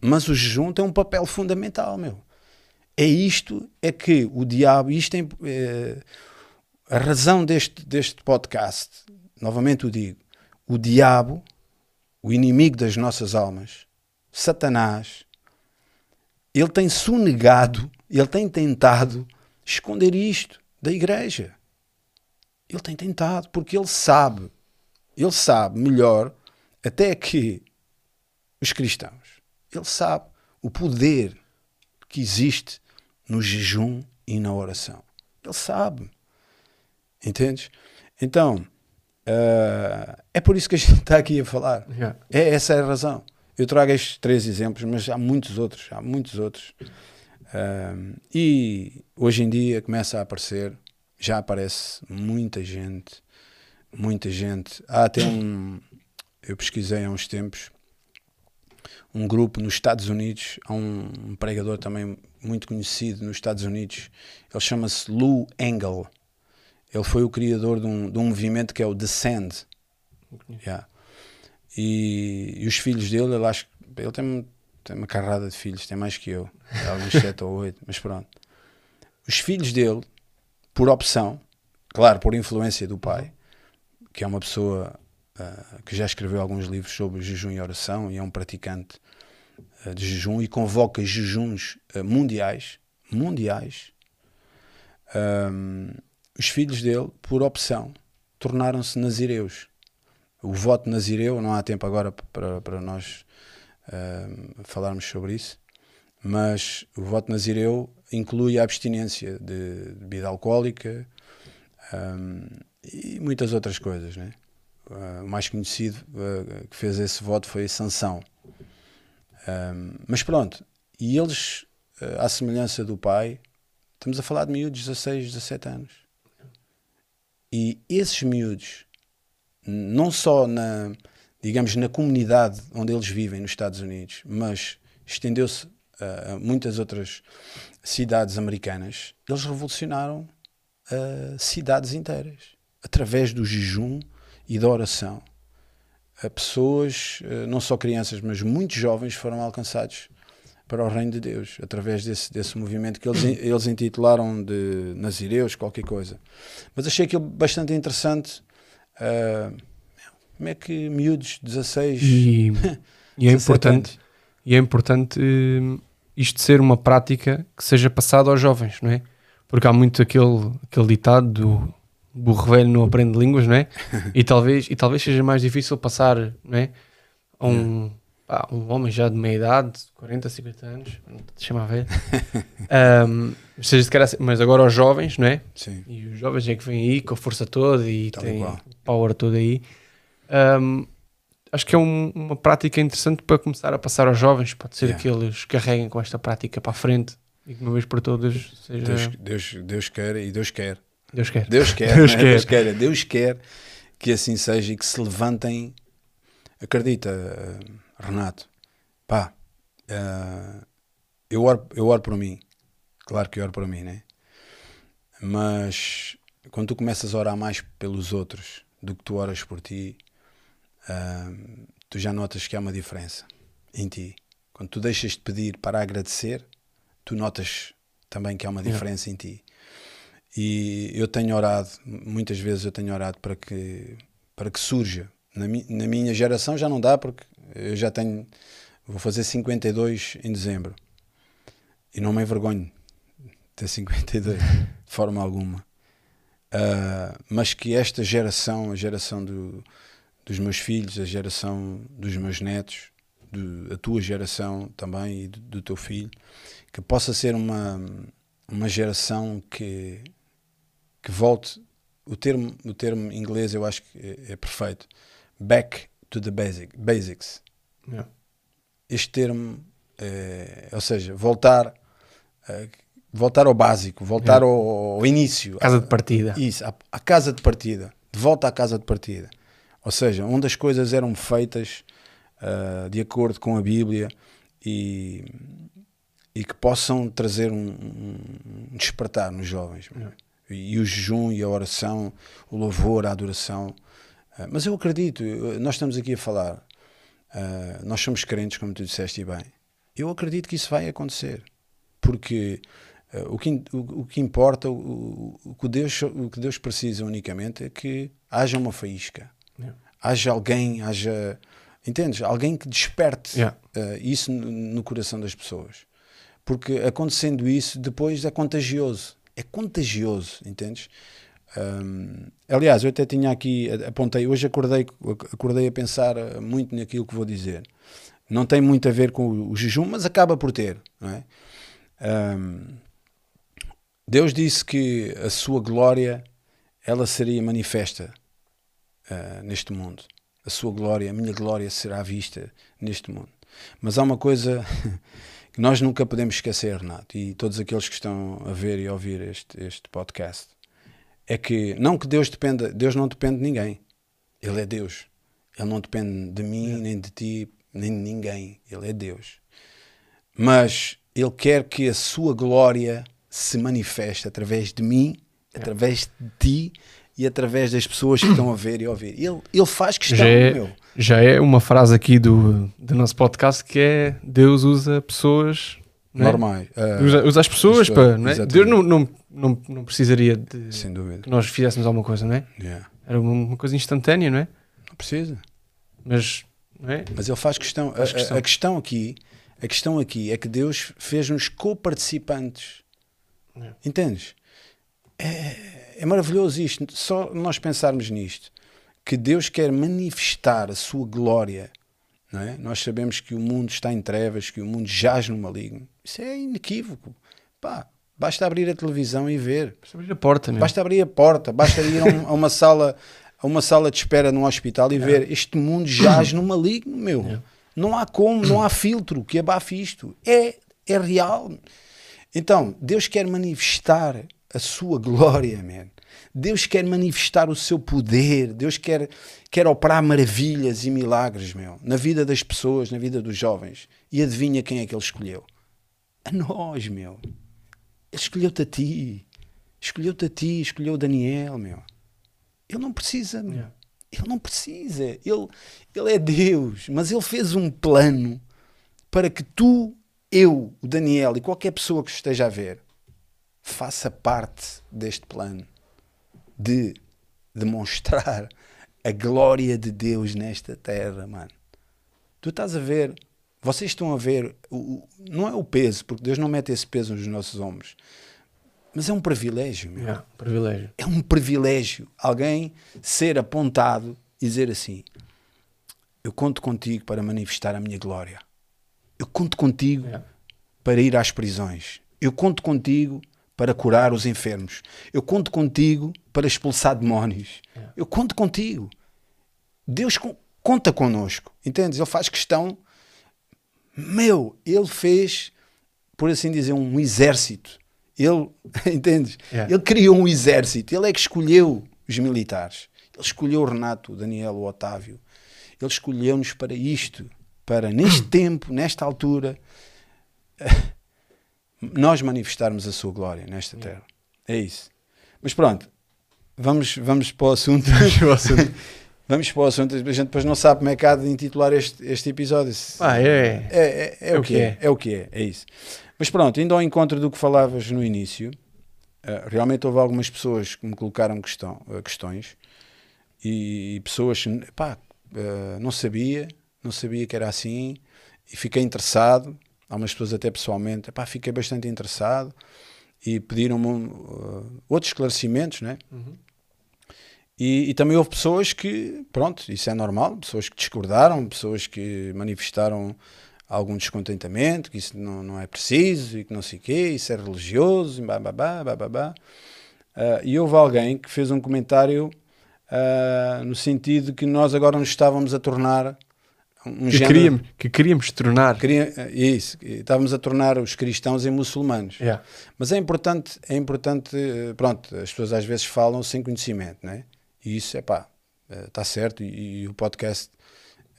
[SPEAKER 2] mas o jejum tem um papel fundamental, meu. É isto, é que o diabo, isto é, é a razão deste, deste podcast, novamente o digo, o diabo, o inimigo das nossas almas, Satanás, ele tem sonegado, ele tem tentado esconder isto da igreja. Ele tem tentado, porque ele sabe, ele sabe melhor até que os cristãos. Ele sabe o poder que existe no jejum e na oração. Ele sabe. Entendes? Então, uh, é por isso que a gente está aqui a falar. Yeah. É, essa é a razão. Eu trago estes três exemplos, mas há muitos outros. Há muitos outros. E hoje em dia começa a aparecer já aparece muita gente, muita gente. Há até um, eu pesquisei há uns tempos, um grupo nos Estados Unidos, há um, um pregador também muito conhecido nos Estados Unidos, ele chama-se Lou Engel. Ele foi o criador de um, de um movimento que é o Descend. Yeah. E, e, os filhos dele, ele acho ele tem, tem uma carrada de filhos, tem mais que eu, alguns sete ou oito, mas pronto. Os filhos dele por opção, claro, por influência do pai, que é uma pessoa uh, que já escreveu alguns livros sobre jejum e oração e é um praticante uh, de jejum e convoca jejuns uh, mundiais, mundiais. Um, os filhos dele, por opção, tornaram-se nazireus. O voto nazireu, não há tempo agora para, para nós falarmos sobre isso, mas o voto nazireu inclui a abstinência de bebida alcoólica um, e muitas outras coisas. Né? Uh, o mais conhecido uh, que fez esse voto foi Sansão. Um, mas pronto, e eles, uh, à semelhança do pai, estamos a falar de miúdos de 16, 17 anos. E esses miúdos, não só na, digamos, na comunidade onde eles vivem nos Estados Unidos, mas estendeu-se a muitas outras cidades americanas, eles revolucionaram uh, cidades inteiras através do jejum e da oração. Uh, pessoas, uh, não só crianças, mas muitos jovens foram alcançados para o reino de Deus através desse, desse movimento que eles, eles intitularam de Nazireus, qualquer coisa. Mas achei aquilo bastante interessante. Uh, como é que miúdos 16
[SPEAKER 1] e, e é importante e é importante isto ser uma prática que seja passada aos jovens, não é? Porque há muito aquele, aquele ditado do burro velho não aprende línguas, não é? E talvez, e talvez seja mais difícil passar, não é? A um, a um homem já de meia idade, 40, 50 anos, chama velho, um, seja, mas agora aos jovens, não é?
[SPEAKER 2] Sim.
[SPEAKER 1] E os jovens é que vêm aí com a força toda e
[SPEAKER 2] Tal
[SPEAKER 1] têm power todo aí. Um, acho que é um, uma prática interessante para começar a passar aos jovens. Pode ser yeah. que eles carreguem com esta prática para a frente e que uma vez por todas seja.
[SPEAKER 2] Deus, Deus, Deus quer e Deus quer.
[SPEAKER 1] Deus quer.
[SPEAKER 2] Deus quer. Deus, né? quer. Deus quer. Deus quer que assim seja e que se levantem. Acredita, Renato. Pá, uh, eu, oro, eu oro por mim. Claro que eu oro por mim, né? Mas quando tu começas a orar mais pelos outros do que tu oras por ti, uh, tu já notas que há uma diferença em ti. Quando tu deixas de pedir para agradecer, tu notas também que há uma diferença em ti. E eu tenho orado, muitas vezes eu tenho orado para que, para que surja. Na, mi, na minha geração já não dá, porque eu já tenho, vou fazer 52 em dezembro. E não me envergonho de ter 52, de forma alguma. Uh, mas que esta geração, a geração do, dos meus filhos, a geração dos meus netos, do, a tua geração também e do, do, teu filho, que possa ser uma, uma geração que, que volte o termo, o termo inglês eu acho que é, é perfeito. Back to the basic, basics.
[SPEAKER 1] Yeah.
[SPEAKER 2] Este termo, é, ou seja, voltar, eh, voltar ao básico, voltar ao, ao início.
[SPEAKER 1] Casa de partida.
[SPEAKER 2] Isso, à, à casa de partida. De volta à casa de partida. Ou seja, onde as coisas eram feitas ah, de acordo com a Bíblia e, e que possam trazer um, um despertar nos jovens. E, e o jejum e a oração, o louvor, a adoração. Ah, mas eu acredito, nós estamos aqui a falar, ah, nós somos crentes, como tu disseste e bem. Eu acredito que isso vai acontecer. Porque o, que, o, o que importa, o, o, que Deus, o que Deus precisa unicamente é que haja uma faísca.
[SPEAKER 1] Yeah.
[SPEAKER 2] Haja alguém, haja. Entendes? Alguém que desperte
[SPEAKER 1] Yeah.
[SPEAKER 2] ah, isso no, no coração das pessoas. Porque acontecendo isso, depois é contagioso. É contagioso, entendes? Hum, aliás, eu até tinha aqui, apontei, hoje acordei, acordei a pensar eh, muito naquilo que vou dizer. Não tem muito a ver com o, o jejum, mas acaba por ter. Não é? Hum, Deus disse que a sua glória ela seria manifesta ah, neste mundo. A sua glória, a minha glória será vista neste mundo. Mas há uma coisa que nós nunca podemos esquecer, Renato, e todos aqueles que estão a ver e a ouvir este, este podcast, é que não que Deus dependa, Deus não depende de ninguém. Ele é Deus. Ele não depende de mim, nem de ti, nem de ninguém. Ele é Deus. Mas Ele quer que a sua glória se manifeste através de mim, através de ti e através das pessoas que estão a ver e a ouvir. Ele, ele faz questão,
[SPEAKER 1] Já é,
[SPEAKER 2] meu.
[SPEAKER 1] já é uma frase aqui do, do nosso podcast que é Deus usa pessoas é?
[SPEAKER 2] Normais. Ah,
[SPEAKER 1] Usa, usa as pessoas
[SPEAKER 2] Pessoa,
[SPEAKER 1] para. Não é? Deus não, não, não, não precisaria de
[SPEAKER 2] sem dúvida.
[SPEAKER 1] que nós fizéssemos alguma coisa, não é?
[SPEAKER 2] Yeah.
[SPEAKER 1] Era uma, uma coisa instantânea, não é?
[SPEAKER 2] Não precisa.
[SPEAKER 1] Mas, é?
[SPEAKER 2] Mas ele faz questão. A,
[SPEAKER 1] Faz
[SPEAKER 2] a-
[SPEAKER 1] questão.
[SPEAKER 2] a questão aqui, a questão aqui é que Deus fez-nos co-participantes.
[SPEAKER 1] É.
[SPEAKER 2] Entendes? É, é maravilhoso isto. Só nós pensarmos nisto, que Deus quer manifestar a sua glória. Não é? Nós sabemos que o mundo está em trevas, que o mundo jaz no maligno. Isso é inequívoco. Pá, basta abrir a televisão e ver.
[SPEAKER 1] Basta abrir a porta, meu.
[SPEAKER 2] Basta abrir a porta, basta ir a, um- a uma sala a uma sala de espera num hospital e ver este mundo jaz no maligno, meu.
[SPEAKER 1] É.
[SPEAKER 2] Não há como, não há filtro que abafe isto. É, é real. Então, Deus quer manifestar a sua glória, man. Deus quer manifestar o seu poder. Deus quer, quer operar maravilhas e milagres, meu, na vida das pessoas, na vida dos jovens. E adivinha quem é que ele escolheu? A nós, meu. Ele escolheu-te a ti. Escolheu-te a ti, escolheu o Daniel, meu. Ele não precisa, meu. Ele não precisa. Ele, ele é Deus. Mas ele fez um plano para que tu, eu, o Daniel e qualquer pessoa que esteja a ver, faça parte deste plano de demonstrar a glória de Deus nesta terra, mano. Tu estás a ver, vocês estão a ver, o, não é o peso, porque Deus não mete esse peso nos nossos ombros, mas é um privilégio, meu.
[SPEAKER 1] Yeah, privilégio.
[SPEAKER 2] É um privilégio alguém ser apontado e dizer assim: Eu conto contigo para manifestar a minha glória. Eu conto contigo
[SPEAKER 1] Yeah.
[SPEAKER 2] para ir às prisões. Eu conto contigo para curar os enfermos. Eu conto contigo para expulsar demónios.
[SPEAKER 1] Yeah.
[SPEAKER 2] Eu conto contigo. Deus con- conta connosco. Entendes? Ele faz questão. Meu, ele fez, por assim dizer, um exército. Ele, entendes?
[SPEAKER 1] Yeah.
[SPEAKER 2] Ele criou um exército. Ele é que escolheu os militares. Ele escolheu o Renato, o Daniel, o Otávio. Ele escolheu-nos para isto. Para, neste tempo, nesta altura, nós manifestarmos a sua glória nesta terra. É isso. Mas pronto, vamos, vamos para o assunto. vamos para o assunto. A gente depois não sabe como é que há de intitular este, este episódio.
[SPEAKER 1] Ah, é.
[SPEAKER 2] É, é, é o que é. É o que é. É isso. Mas pronto, indo ao encontro do que falavas no início, eh, realmente houve algumas pessoas que me colocaram questão, eh, questões e, pessoas, pá, eh, não sabia, não sabia que era assim e fiquei interessado. Algumas pessoas até pessoalmente, pá, fiquei bastante interessado e pediram-me uh, outros esclarecimentos, né?
[SPEAKER 1] Uhum.
[SPEAKER 2] E, e também houve pessoas que, pronto, isso é normal, pessoas que discordaram, pessoas que manifestaram algum descontentamento, que isso não, não é preciso e que não sei o quê, isso é religioso, e bababá, bababá. Uh, e houve alguém que fez um comentário uh, no sentido de que nós agora nos estávamos a tornar um
[SPEAKER 1] que,
[SPEAKER 2] género...
[SPEAKER 1] queríamos, que queríamos tornar.
[SPEAKER 2] Queria, uh, isso, estávamos a tornar os cristãos em muçulmanos.
[SPEAKER 1] Yeah.
[SPEAKER 2] Mas é importante, é importante, uh, pronto, as pessoas às vezes falam sem conhecimento, né? E isso, é pá, está certo e, e o podcast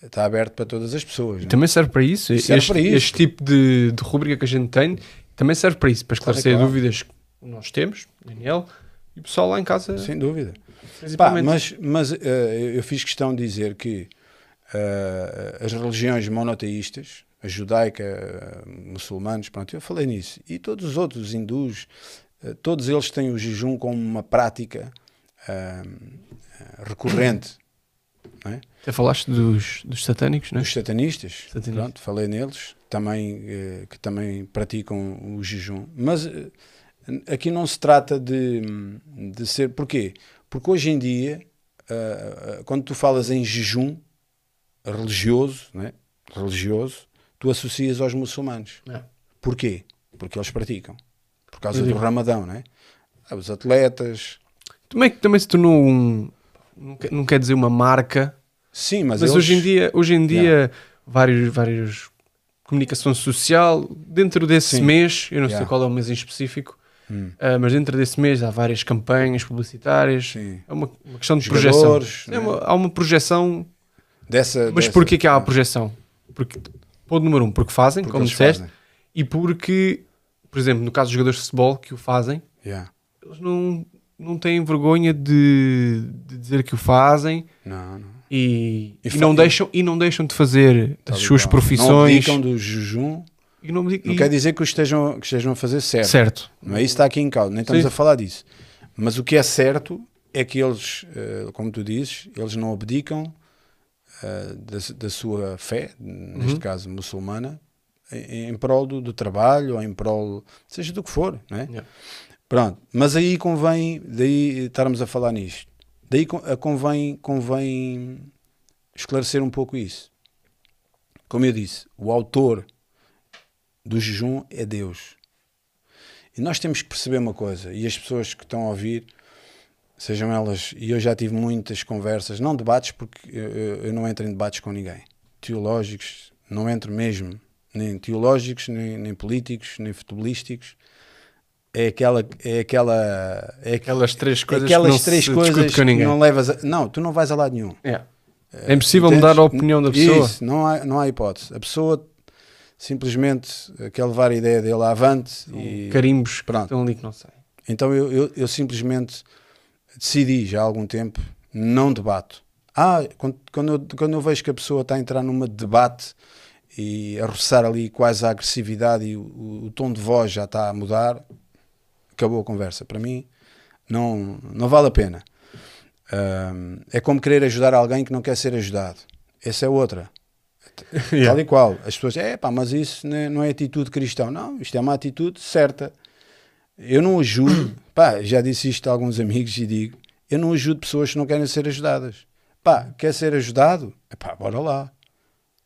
[SPEAKER 2] está aberto para todas as pessoas. Né?
[SPEAKER 1] Também serve para isso.
[SPEAKER 2] Serve
[SPEAKER 1] este,
[SPEAKER 2] para isso.
[SPEAKER 1] este tipo de, de rubrica que a gente tem também serve para isso, para esclarecer
[SPEAKER 2] claro.
[SPEAKER 1] dúvidas que nós temos, Daniel, e o pessoal lá em casa.
[SPEAKER 2] Sem dúvida. Pá, mas mas uh, eu fiz questão de dizer que uh, as religiões monoteístas, a judaica, uh, muçulmanos, pronto, eu falei nisso, e todos os outros, os hindus, uh, todos eles têm o jejum como uma prática recorrente. É?
[SPEAKER 1] Até falaste dos, dos satânicos, não é?
[SPEAKER 2] Os satanistas, pronto, falei neles, também, que também praticam o jejum. Mas aqui não se trata de, de ser. Porquê? Porque hoje em dia, quando tu falas em jejum religioso, né? religioso, tu associas aos muçulmanos.
[SPEAKER 1] É.
[SPEAKER 2] Porquê? Porque eles praticam. Por causa
[SPEAKER 1] Eu
[SPEAKER 2] do
[SPEAKER 1] digo.
[SPEAKER 2] Ramadão, né? Os atletas.
[SPEAKER 1] Também, também se tornou um. Não quer, não quer dizer uma marca,
[SPEAKER 2] Sim, mas,
[SPEAKER 1] mas,
[SPEAKER 2] eles-
[SPEAKER 1] hoje em dia, hoje em dia vários, vários comunicação social, dentro desse
[SPEAKER 2] Sim.
[SPEAKER 1] mês, eu não sei
[SPEAKER 2] Yeah.
[SPEAKER 1] qual é o mês em específico,
[SPEAKER 2] Hum,
[SPEAKER 1] ah, mas dentro desse mês há várias campanhas publicitárias.
[SPEAKER 2] sim.
[SPEAKER 1] É uma, uma questão de
[SPEAKER 2] Jogadores,
[SPEAKER 1] projeção. É
[SPEAKER 2] né?
[SPEAKER 1] uma- há uma projeção,
[SPEAKER 2] Dessa,
[SPEAKER 1] mas
[SPEAKER 2] dessa-
[SPEAKER 1] porquê que há a projeção? Porque, ponto número um, porque fazem,
[SPEAKER 2] Porque
[SPEAKER 1] como disseste,
[SPEAKER 2] fazem.
[SPEAKER 1] e porque, por exemplo, no caso dos jogadores de futebol que o fazem,
[SPEAKER 2] Yeah.
[SPEAKER 1] eles não, não têm vergonha de, de dizer que o fazem
[SPEAKER 2] Não, não.
[SPEAKER 1] e,
[SPEAKER 2] E
[SPEAKER 1] e não deixam, e não deixam de fazer
[SPEAKER 2] Tal
[SPEAKER 1] as
[SPEAKER 2] e
[SPEAKER 1] suas.
[SPEAKER 2] Não
[SPEAKER 1] profissões.
[SPEAKER 2] abdicam do jejum.
[SPEAKER 1] e não,
[SPEAKER 2] Não
[SPEAKER 1] e-
[SPEAKER 2] quer dizer que os estejam, que estejam a fazer certo.
[SPEAKER 1] certo.
[SPEAKER 2] Não é isso que está aqui em causa. Nem estamos
[SPEAKER 1] Sim.
[SPEAKER 2] a falar disso. Mas o que é certo é que eles, eh, como tu dizes, eles não abdicam eh, da, da sua fé, neste
[SPEAKER 1] Uhum.
[SPEAKER 2] caso muçulmana, em, em prol do, do trabalho ou em prol, seja do que for, não é?
[SPEAKER 1] Yeah.
[SPEAKER 2] Pronto, mas aí convém, daí estarmos a falar nisto, daí a convém, convém esclarecer um pouco isso. Como eu disse, o autor do jejum é Deus. E nós temos que perceber uma coisa, e as pessoas que estão a ouvir, sejam elas, e eu já tive muitas conversas, não debates, porque eu, eu- não entro em debates com ninguém, teológicos, não entro mesmo, nem teológicos, nem, nem políticos, nem futebolísticos. É aquela, é aquela, é
[SPEAKER 1] Aquelas três coisas
[SPEAKER 2] aquelas
[SPEAKER 1] que não
[SPEAKER 2] três coisas que não levas a, não, tu não vais a lado nenhum.
[SPEAKER 1] Yeah. É impossível
[SPEAKER 2] Entendes?
[SPEAKER 1] mudar a opinião da pessoa.
[SPEAKER 2] Isso, não há, não há hipótese. A pessoa simplesmente eh, quer levar a ideia dele avante e
[SPEAKER 1] Carimbos
[SPEAKER 2] Pronto.
[SPEAKER 1] estão ali que não sei.
[SPEAKER 2] então eu, eu, eu simplesmente decidi já há algum tempo não debato. Ah, quando, quando, eu, quando eu vejo que a pessoa está a entrar numa debate e a roçar ali quase a agressividade e o, o- o tom de voz já está a mudar, acabou a conversa. Para mim, não, não vale a pena. Ahm, é como querer ajudar alguém que não quer ser ajudado. Essa é outra. Tal e qual. As pessoas, é pá, mas isso não é, não é atitude cristã. Não, isto é uma atitude certa. Eu não ajudo, pá, já disse isto a alguns amigos e digo, eu não ajudo pessoas que não querem ser ajudadas. Pá, quer ser ajudado? Pá, bora lá.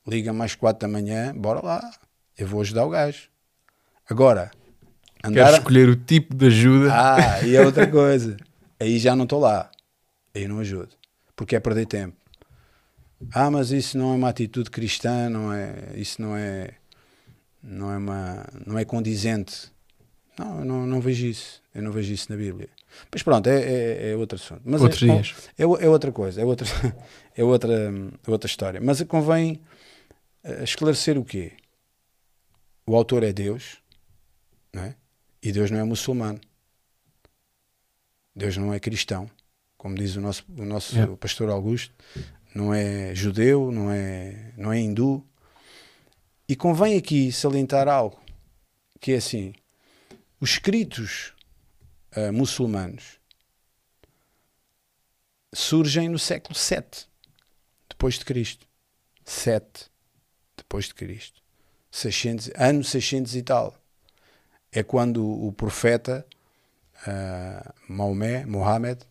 [SPEAKER 2] Liga mais quatro da manhã, bora lá. Eu vou ajudar o gajo. Agora,
[SPEAKER 1] Quero
[SPEAKER 2] andar...
[SPEAKER 1] escolher o tipo de ajuda.
[SPEAKER 2] Ah, e é outra coisa. Aí já não estou lá. Aí não ajudo. Porque é perder tempo. Ah, mas isso não é uma atitude cristã, não é, isso não é, não é uma, não é condizente. Não, eu não, não vejo isso. Eu não vejo isso na Bíblia. Mas pronto, é, é, é outro assunto. Mas
[SPEAKER 1] Outros
[SPEAKER 2] é,
[SPEAKER 1] dias.
[SPEAKER 2] É, é outra coisa, é outra, é outra, é outra história. Mas convém eh, esclarecer o quê? O autor é Deus, não é? E Deus não é muçulmano. Deus não é cristão, como diz o nosso, o nosso
[SPEAKER 1] Yeah.
[SPEAKER 2] pastor Augusto. Não é judeu, não é, não é hindu. E convém aqui salientar algo, que é assim, os escritos ah, muçulmanos surgem no século 7 depois de Cristo. 7 depois de Cristo. 600, ano 600 e tal. É quando o profeta ah, Maomé, Mohammed,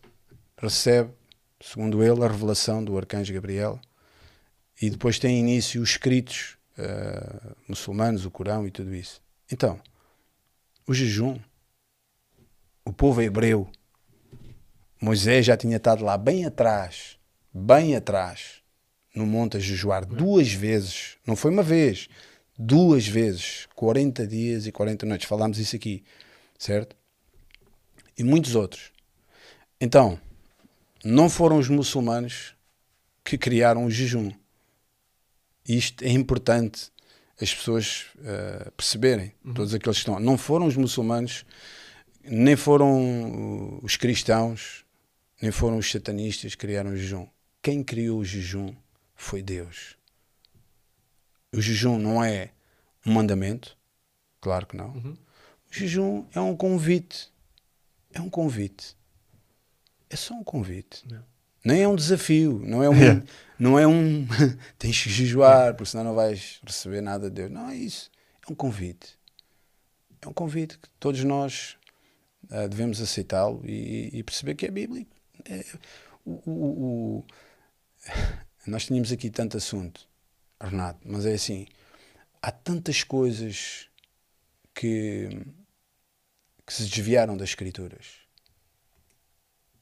[SPEAKER 2] recebe, segundo ele, a revelação do arcanjo Gabriel e depois tem início os escritos ah, muçulmanos, o Corão e tudo isso. Então, o jejum, o povo hebreu Moisés já tinha estado lá bem atrás, bem atrás, no monte a jejuar duas vezes, não foi uma vez, duas vezes, 40 dias e 40 noites. Falámos isso aqui, certo? E muitos outros. Então, não foram os muçulmanos que criaram o jejum. Isto é importante as pessoas uh, perceberem, uhum. todos aqueles que estão. Não foram os muçulmanos, nem foram os cristãos, nem foram os satanistas que criaram o jejum. Quem criou o jejum foi Deus. O jejum não é um mandamento, claro que não. Uhum. O jejum é um convite. É um convite. É só um convite. Não. Nem é um desafio, não é um, é. não é um tens que jejuar, porque senão não vais receber nada de Deus. Não é isso. É um convite. É um convite que todos nós uh, devemos aceitá-lo e, e, perceber que é bíblico. É, o, o, o, nós tínhamos aqui tanto assunto, Renato, mas é assim: há tantas coisas que, que se desviaram das Escrituras.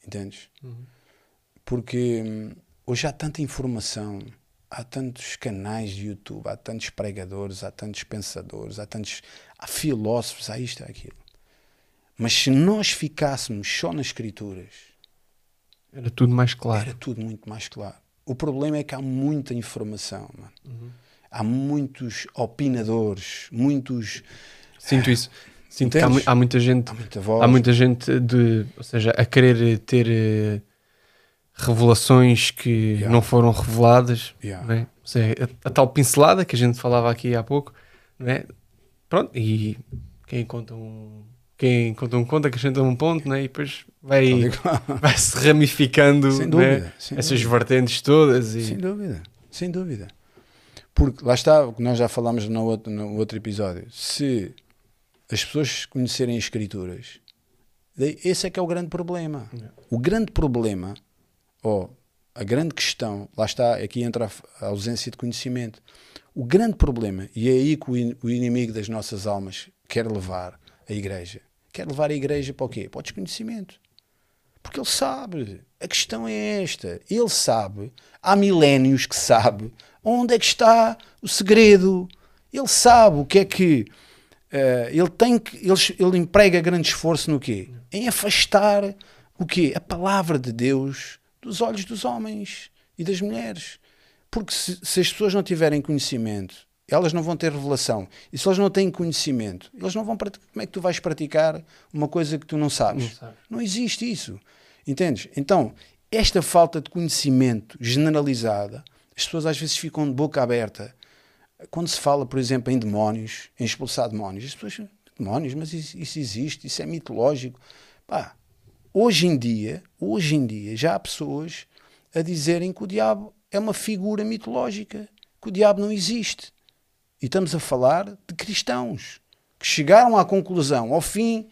[SPEAKER 2] Entendes? Uhum porque hum, hoje há tanta informação, há tantos canais de YouTube, há tantos pregadores, há tantos pensadores, há tantos há filósofos, há isto, há aquilo. Mas se nós ficássemos só nas escrituras,
[SPEAKER 1] era tudo mais claro.
[SPEAKER 2] Era tudo muito mais claro. O problema é que há muita informação, mano. Uhum. Há muitos opinadores, muitos.
[SPEAKER 1] Sinto isso. Sinto que há, há, muita gente. Há muita, voz. há muita gente de, ou seja, a querer ter eh, revelações que yeah. não foram reveladas, yeah. é? seja, a, a, tal pincelada que a gente falava aqui há pouco, é? Pronto, e quem conta um quem conta um conta acrescenta um ponto, né? e depois vai, vai se ramificando dúvida, né? essas dúvida. vertentes todas. E...
[SPEAKER 2] Sem dúvida, sem dúvida. Porque lá está, o que nós já falámos no outro, no outro episódio. Se as pessoas conhecerem as escrituras, esse é que é o grande problema. O grande problema oh, a grande questão, lá está, aqui entra a ausência de conhecimento. O grande problema, e é aí que o inimigo das nossas almas quer levar a igreja, quer levar a igreja para o quê? Para o desconhecimento. Porque ele sabe, a questão é esta, ele sabe, há milénios que sabe onde é que está o segredo, ele sabe o que é que uh, ele tem que, ele, ele emprega grande esforço no quê? Em afastar o quê? A palavra de Deus dos olhos dos homens e das mulheres. Porque se, se, as pessoas não tiverem conhecimento, elas não vão ter revelação. E se elas não têm conhecimento, elas não vão praticar. Como é que tu vais praticar uma coisa que tu não sabes? Não, sabes. não existe isso. Entendes? Então, esta falta de conhecimento generalizada, as pessoas às vezes ficam de boca aberta. Quando se fala, por exemplo, em demónios, em expulsar demónios, as pessoas, demónios, mas isso, isso existe, isso é mitológico. Pá, Hoje em dia, hoje em dia, já há pessoas a dizerem que o diabo é uma figura mitológica, que o diabo não existe. E estamos a falar de cristãos que chegaram à conclusão, ao fim,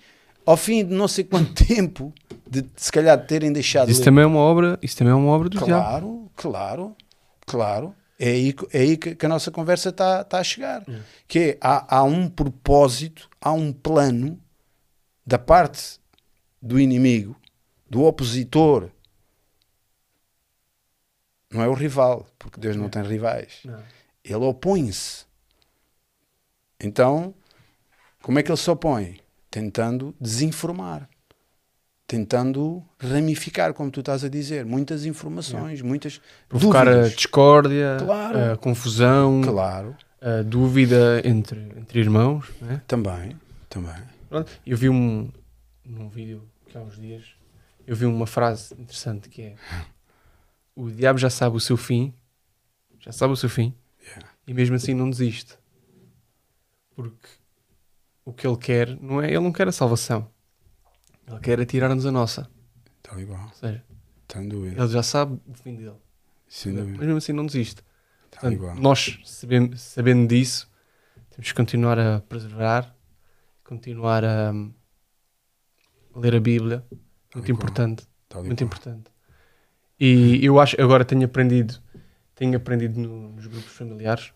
[SPEAKER 2] ao fim de não sei quanto tempo, de se calhar terem deixado.
[SPEAKER 1] Isso também é uma obra, isso também é uma obra do
[SPEAKER 2] claro,
[SPEAKER 1] diabo.
[SPEAKER 2] Claro, claro, claro. É aí, é aí que, que a nossa conversa está tá a chegar. É. Que é, há, há um propósito, há um plano da parte do inimigo, do opositor. Não é o rival, porque Deus não tem rivais. Não. Ele opõe-se. Então, como é que ele se opõe? Tentando desinformar. Tentando ramificar, como tu estás a dizer, muitas informações, é. muitas
[SPEAKER 1] provocar
[SPEAKER 2] dúvidas.
[SPEAKER 1] a discórdia, claro. a confusão,
[SPEAKER 2] claro.
[SPEAKER 1] a dúvida entre, entre irmãos. Né?
[SPEAKER 2] Também, também.
[SPEAKER 1] Eu vi um, num vídeo que há uns dias, eu vi uma frase interessante que é o diabo já sabe o seu fim, já sabe o seu fim, yeah. e mesmo assim não desiste. Porque o que ele quer não é, ele não quer a salvação. Ele quer atirar-nos a nossa.
[SPEAKER 2] Está igual. Ou
[SPEAKER 1] seja,
[SPEAKER 2] Sem dúvida.
[SPEAKER 1] Ele já sabe o fim dele.
[SPEAKER 2] Sem dúvida.
[SPEAKER 1] Mas mesmo assim não desiste. Portanto, igual. Nós, sabendo, sabendo disso, temos que continuar a preservar, continuar a ler a Bíblia. muito importante. Muito importante. E eu acho, agora tenho aprendido, tenho aprendido no, nos grupos familiares,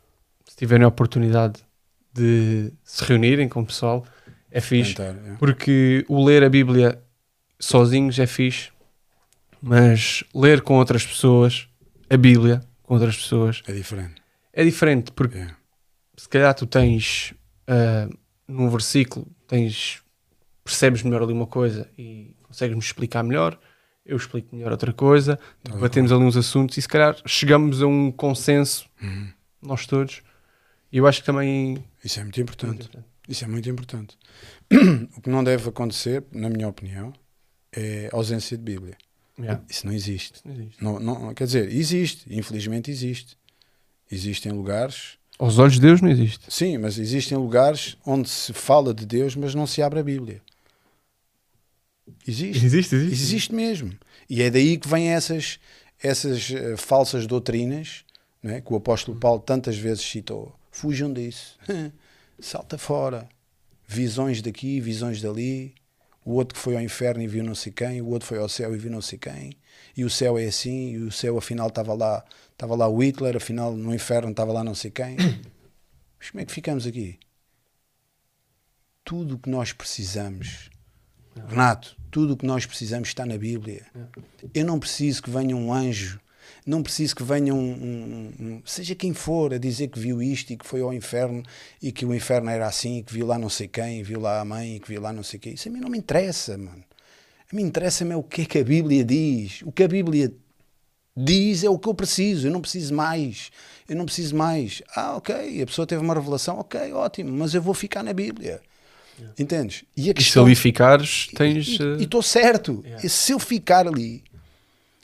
[SPEAKER 1] se tiverem a oportunidade de se reunirem com o pessoal, é fixe. Tentar, é. Porque o ler a Bíblia sozinhos é fixe, Mas ler com outras pessoas, a Bíblia com outras pessoas,
[SPEAKER 2] É diferente.
[SPEAKER 1] é diferente porque
[SPEAKER 2] É.
[SPEAKER 1] se calhar tu tens ah, num versículo, tens percebes melhor ali uma coisa e consegues-me explicar melhor, eu explico melhor outra coisa, debatemos ali uns assuntos e se calhar chegamos a um consenso,
[SPEAKER 2] Uhum.
[SPEAKER 1] nós todos. E eu acho que também.
[SPEAKER 2] Isso é muito importante.
[SPEAKER 1] Muito importante.
[SPEAKER 2] Isso é muito importante. o que não deve acontecer, na minha opinião, é ausência de Bíblia.
[SPEAKER 1] Yeah.
[SPEAKER 2] Isso não existe.
[SPEAKER 1] Isso não existe.
[SPEAKER 2] Não, não, quer dizer, existe. Infelizmente existe. Existem lugares.
[SPEAKER 1] Aos olhos de Deus não existe.
[SPEAKER 2] Sim, mas existem lugares onde se fala de Deus, mas não se abre a Bíblia. Existe.
[SPEAKER 1] Existe, existe.
[SPEAKER 2] Existe mesmo. E é daí que vêm essas, essas eh, falsas doutrinas não é? que o apóstolo Paulo tantas vezes citou. Fujam disso. Salta fora. Visões daqui, visões dali. O outro que foi ao inferno e viu não sei quem, o outro foi ao céu e viu não sei quem. E o céu é assim, e o céu afinal estava lá, estava lá o Hitler, afinal no inferno estava lá não sei quem. Mas como é que ficamos aqui? Tudo o que nós precisamos Renato, tudo o que nós precisamos está na Bíblia. Eu não preciso que venha um anjo, não preciso que venha um, um- um- seja quem for, a dizer que viu isto e que foi ao inferno e que o inferno era assim, e que viu lá não sei quem, e viu lá a mãe e que viu lá não sei quem. Isso a mim não me interessa, mano. A mim interessa-me é o que é que a Bíblia diz. O que a Bíblia diz é o que eu preciso, eu não preciso mais. Eu não preciso mais. Ah, ok, a pessoa teve uma revelação, ok, ótimo, mas eu vou ficar na Bíblia. Entendes? E a
[SPEAKER 1] E se
[SPEAKER 2] questão
[SPEAKER 1] ali ficares, tens.
[SPEAKER 2] e
[SPEAKER 1] eh,
[SPEAKER 2] estou certo.
[SPEAKER 1] Yeah.
[SPEAKER 2] E se eu ficar ali.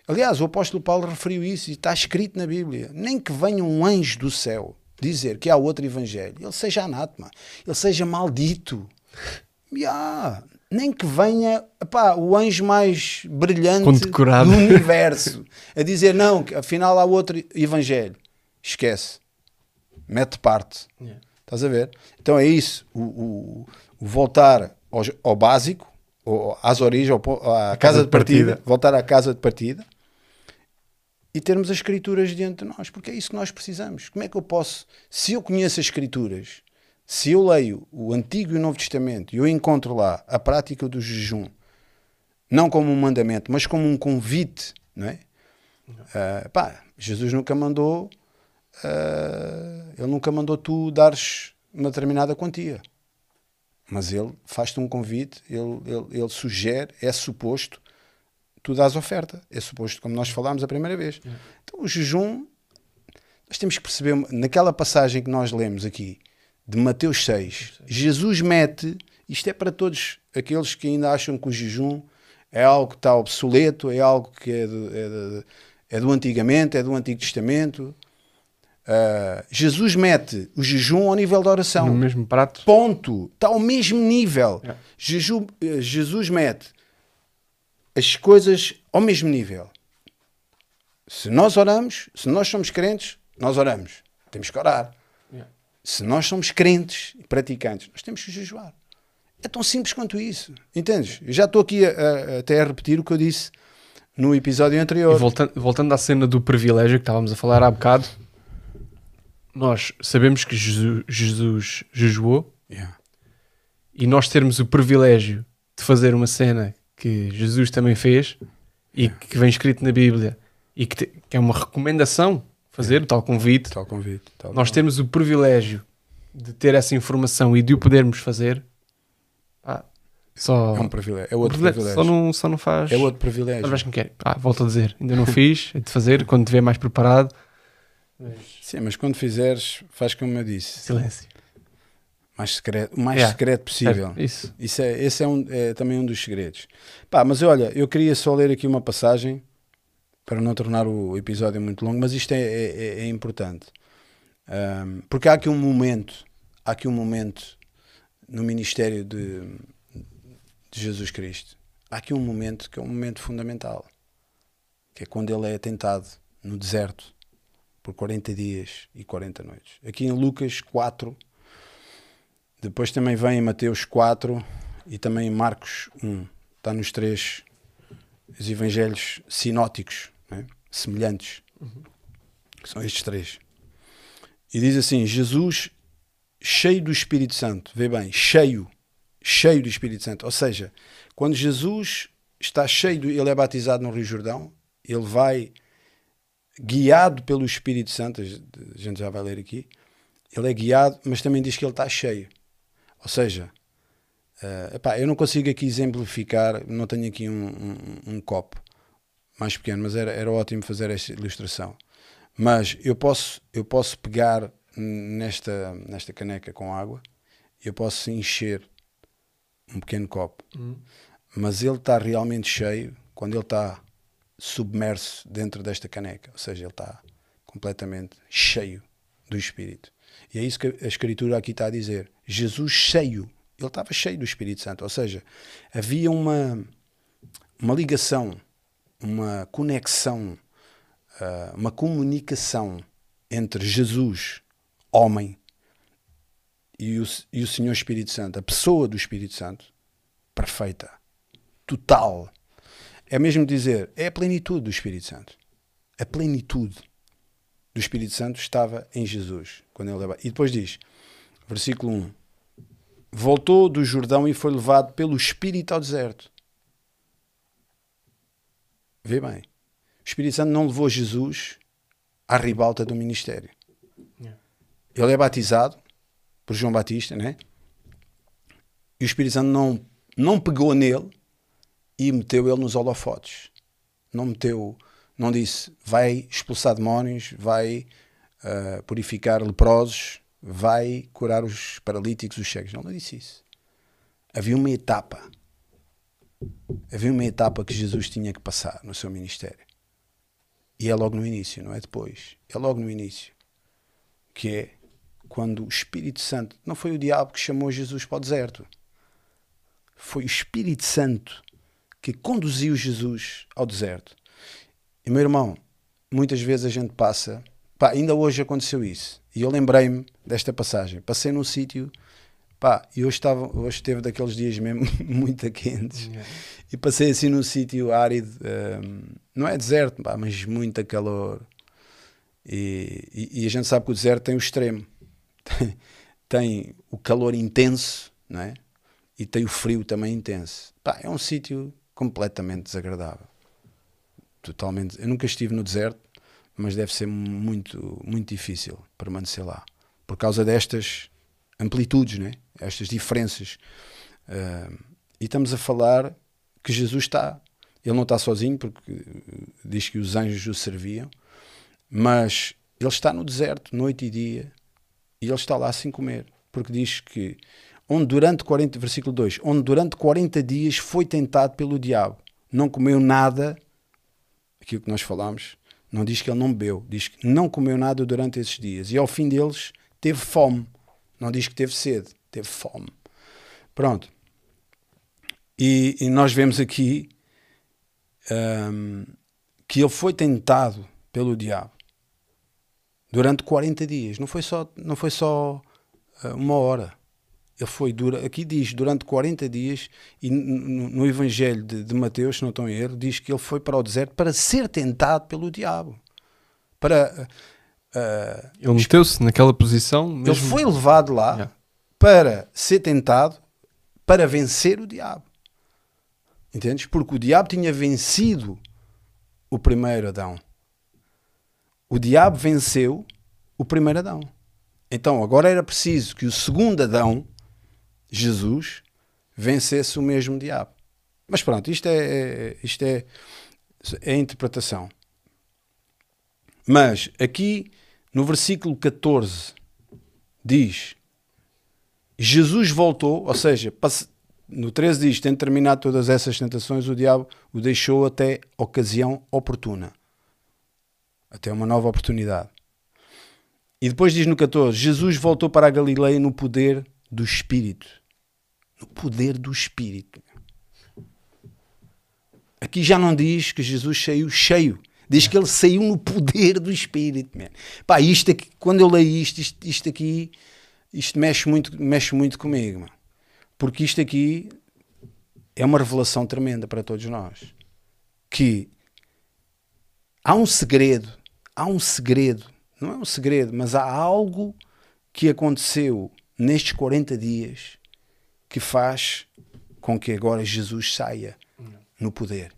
[SPEAKER 2] Aliás, o apóstolo Paulo referiu isso e está escrito na Bíblia. Nem que venha um anjo do céu dizer que há outro evangelho, ele seja anátema, ele seja maldito. Yeah. Nem que venha epá, o anjo mais brilhante do universo a dizer não, que afinal há outro evangelho. Esquece. Mete parte.
[SPEAKER 1] Yeah.
[SPEAKER 2] Estás a ver? Então é isso. O- o voltar ao, ao básico, às origens, ao à casa, de partida, voltar à casa de partida e termos as escrituras diante de nós, porque é isso que nós precisamos. Como é que eu posso, se eu conheço as escrituras, se eu leio o Antigo e o Novo Testamento e eu encontro lá a prática do jejum, não como um mandamento, mas como um convite, não é? Ah, pá, Jesus nunca mandou, ah, ele nunca mandou tu dares uma determinada quantia. Mas ele faz-te um convite, ele, ele, ele sugere, é suposto, tu dás oferta. É suposto, como nós falámos a primeira vez. Então o jejum, nós temos que perceber, naquela passagem que nós lemos aqui, de Mateus 6, Jesus mete, isto é para todos aqueles que ainda acham que o jejum é algo que está obsoleto, é algo que é do, é do, é do antigamente, é do Antigo Testamento. Ah, Jesus mete o jejum ao nível da oração.
[SPEAKER 1] no mesmo prato.
[SPEAKER 2] Ponto. Está ao mesmo nível.
[SPEAKER 1] Yeah.
[SPEAKER 2] Jeju- eh, Jesus mete as coisas ao mesmo nível. Se nós oramos, se nós somos crentes, nós oramos. Temos que orar.
[SPEAKER 1] Yeah.
[SPEAKER 2] Se nós somos crentes e praticantes, nós temos que jejuar. É tão simples quanto isso. Entendes? Eu já estou aqui a- a- até a repetir o que eu disse no episódio
[SPEAKER 1] E
[SPEAKER 2] anterior.
[SPEAKER 1] voltando, voltando à cena do privilégio que estávamos a falar há bocado, nós sabemos que Jesus, Jesus jejuou
[SPEAKER 2] Yeah.
[SPEAKER 1] e nós termos o privilégio de fazer uma cena que Jesus também fez e que vem escrito na Bíblia e que, te- que é uma recomendação fazer o tal convite,
[SPEAKER 2] Tal convite. Tal
[SPEAKER 1] nós
[SPEAKER 2] convite.
[SPEAKER 1] temos o privilégio de ter essa informação e de o podermos fazer, pá, só,
[SPEAKER 2] É um privilégio. É outro
[SPEAKER 1] privilégio, só, não, só não faz.
[SPEAKER 2] É outro privilégio.
[SPEAKER 1] Mas quer. Ah, volto a dizer, ainda não fiz, é de fazer quando estiver mais preparado.
[SPEAKER 2] Sim, mas quando fizeres, faz como eu disse.
[SPEAKER 1] Silêncio.
[SPEAKER 2] mais secreto, o mais
[SPEAKER 1] Yeah.
[SPEAKER 2] secreto possível.
[SPEAKER 1] É, isso.
[SPEAKER 2] Isso é, esse é, um, é também um dos segredos. Pá, mas olha, eu queria só ler aqui uma passagem para não tornar o episódio muito longo, mas isto é, é- é- é importante. Ahm, porque há aqui um momento, há aqui um momento no ministério de, de Jesus Cristo. Há aqui um momento que é um momento fundamental, que é quando ele é tentado no deserto por 40 dias e 40 noites. Aqui em Lucas 4, depois também vem em Mateus 4 e também em Marcos 1. Está nos três os evangelhos sinóticos, né? semelhantes. São estes três. E diz assim: Jesus, cheio do Espírito Santo, vê bem, cheio, cheio do Espírito Santo. Ou seja, quando Jesus está cheio, ele é batizado no Rio Jordão, ele vai guiado pelo Espírito Santo, a gente já vai ler aqui, ele é guiado, mas também diz que ele está cheio. Ou seja, uh, epá, eu não consigo aqui exemplificar, não tenho aqui um, um, um copo mais pequeno, mas era, era ótimo fazer esta ilustração. Mas eu posso, eu posso pegar nesta, nesta caneca com água, eu posso encher um pequeno copo, uhum. mas ele está realmente cheio quando ele está submerso dentro desta caneca, ou seja, ele está completamente cheio do Espírito. E é isso que a Escritura aqui está a dizer. Jesus cheio, ele estava cheio do Espírito Santo, ou seja, havia uma, uma ligação, uma conexão, uh, uma comunicação entre Jesus, homem, e o, e o Senhor Espírito Santo, a pessoa do Espírito Santo, perfeita, total. É mesmo dizer, é a plenitude do Espírito Santo. A plenitude do Espírito Santo estava em Jesus. Quando ele E depois diz, versículo 1: Voltou do Jordão e foi levado pelo Espírito ao deserto. Vê bem. O Espírito Santo não levou Jesus à ribalta do ministério. Ele é batizado por João Batista, né? E o Espírito Santo não, não pegou nele e meteu ele nos holofotes. Não meteu, não disse, vai expulsar demónios, vai uh, purificar leprosos, vai curar os paralíticos, os cegos. Não, não disse isso. Havia uma etapa. Havia uma etapa que Jesus tinha que passar no seu ministério. E é logo no início, não é depois. É logo no início. Que é quando o Espírito Santo. Não foi o diabo que chamou Jesus para o deserto. Foi o Espírito Santo que conduziu Jesus ao deserto. E meu irmão, muitas vezes a gente passa, pá, ainda hoje aconteceu isso, e eu lembrei-me desta passagem. Passei num sítio, pá, e hoje, estava, hoje esteve daqueles dias mesmo muito quentes, yeah. e passei assim num sítio árido, um, não é deserto, pá, mas muito calor. E, e, e, a gente sabe que o deserto tem o extremo, tem, tem o calor intenso, não é? E tem o frio também intenso. Pá, é um sítio completamente desagradável. Totalmente. Eu nunca estive no deserto, mas deve ser muito, muito difícil permanecer lá. Por causa destas amplitudes, né? estas diferenças. Uh, e estamos a falar que Jesus está. Ele não está sozinho, porque diz que os anjos o serviam, mas ele está no deserto, noite e dia, e ele está lá sem comer, porque diz que onde durante 40, versículo 2, onde durante 40 dias foi tentado pelo diabo, não comeu nada, aquilo que nós falamos, não diz que ele não bebeu, diz que não comeu nada durante esses dias, e ao fim deles teve fome, não diz que teve sede, teve fome. Pronto. E, e nós vemos aqui um, que ele foi tentado pelo diabo durante 40 dias, não foi só, não foi só uh, uma hora ele foi aqui diz durante 40 dias, e no, no Evangelho de, de, Mateus, se não estou em erro, diz que ele foi para o deserto para ser tentado pelo diabo. Para,
[SPEAKER 1] uh, ele meteu-se naquela posição.
[SPEAKER 2] Mesmo... Ele foi levado lá yeah. para ser tentado para vencer o diabo. Entendes? Porque o diabo tinha vencido o primeiro Adão. O diabo venceu o primeiro Adão. Então agora era preciso que o segundo Adão Jesus vencesse o mesmo diabo. Mas pronto, isto é, é, isto é, é a interpretação. Mas aqui no versículo 14 diz: Jesus voltou, ou seja, no 13 diz: tendo terminado todas essas tentações, o diabo o deixou até ocasião oportuna até uma nova oportunidade. E depois diz no 14: Jesus voltou para a Galileia no poder do Espírito no poder do Espírito. Aqui já não diz que Jesus saiu cheio. Diz que ele saiu no poder do Espírito. Man. Pá, isto aqui, quando eu leio isto, isto, isto aqui, isto mexe muito, mexe muito comigo. Man. Porque isto aqui é uma revelação tremenda para todos nós. Que há um segredo, há um segredo, não é um segredo, mas há algo que aconteceu nestes 40 dias que faz com que agora Jesus saia no poder.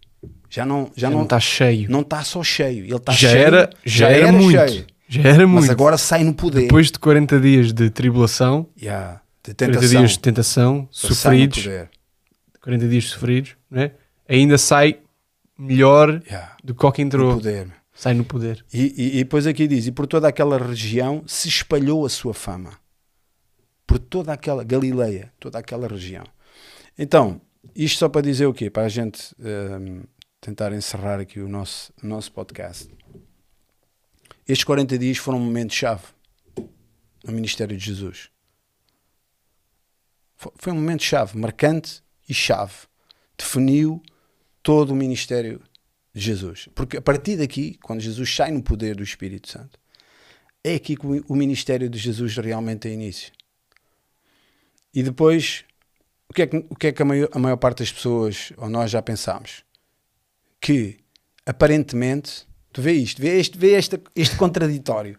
[SPEAKER 2] Já não, já
[SPEAKER 1] Já não está cheio.
[SPEAKER 2] não está só cheio, ele está
[SPEAKER 1] já,
[SPEAKER 2] cheio,
[SPEAKER 1] era, já, era, muito.
[SPEAKER 2] cheio.
[SPEAKER 1] Já era muito.
[SPEAKER 2] mas agora sai no poder.
[SPEAKER 1] Depois de 40 dias de tribulação,
[SPEAKER 2] Yeah, de
[SPEAKER 1] 40
[SPEAKER 2] tentação,
[SPEAKER 1] dias de tentação,
[SPEAKER 2] no
[SPEAKER 1] sofridos,
[SPEAKER 2] poder.
[SPEAKER 1] 40 dias sofridos, né? ainda sai melhor
[SPEAKER 2] Yeah,
[SPEAKER 1] do que qualquer
[SPEAKER 2] no
[SPEAKER 1] entrou.
[SPEAKER 2] poder.
[SPEAKER 1] Sai no poder.
[SPEAKER 2] E, e, e depois aqui diz: e por toda aquela região se espalhou a sua fama. Por toda aquela Galileia, toda aquela região. Então, isto só para dizer o quê? Para a gente hum, tentar encerrar aqui o nosso, o nosso podcast. Estes 40 dias foram um momento-chave no ministério de Jesus. Fo- Foi um momento-chave, marcante e chave. Definiu todo o ministério de Jesus. Porque a partir daqui, quando Jesus sai no poder do Espírito Santo, é aqui que o ministério de Jesus realmente tem início. E depois, o que é que, o que, é que a, maior, a maior parte das pessoas, ou nós já pensámos? Que, aparentemente, tu vê isto, vê este, vê este, este contraditório.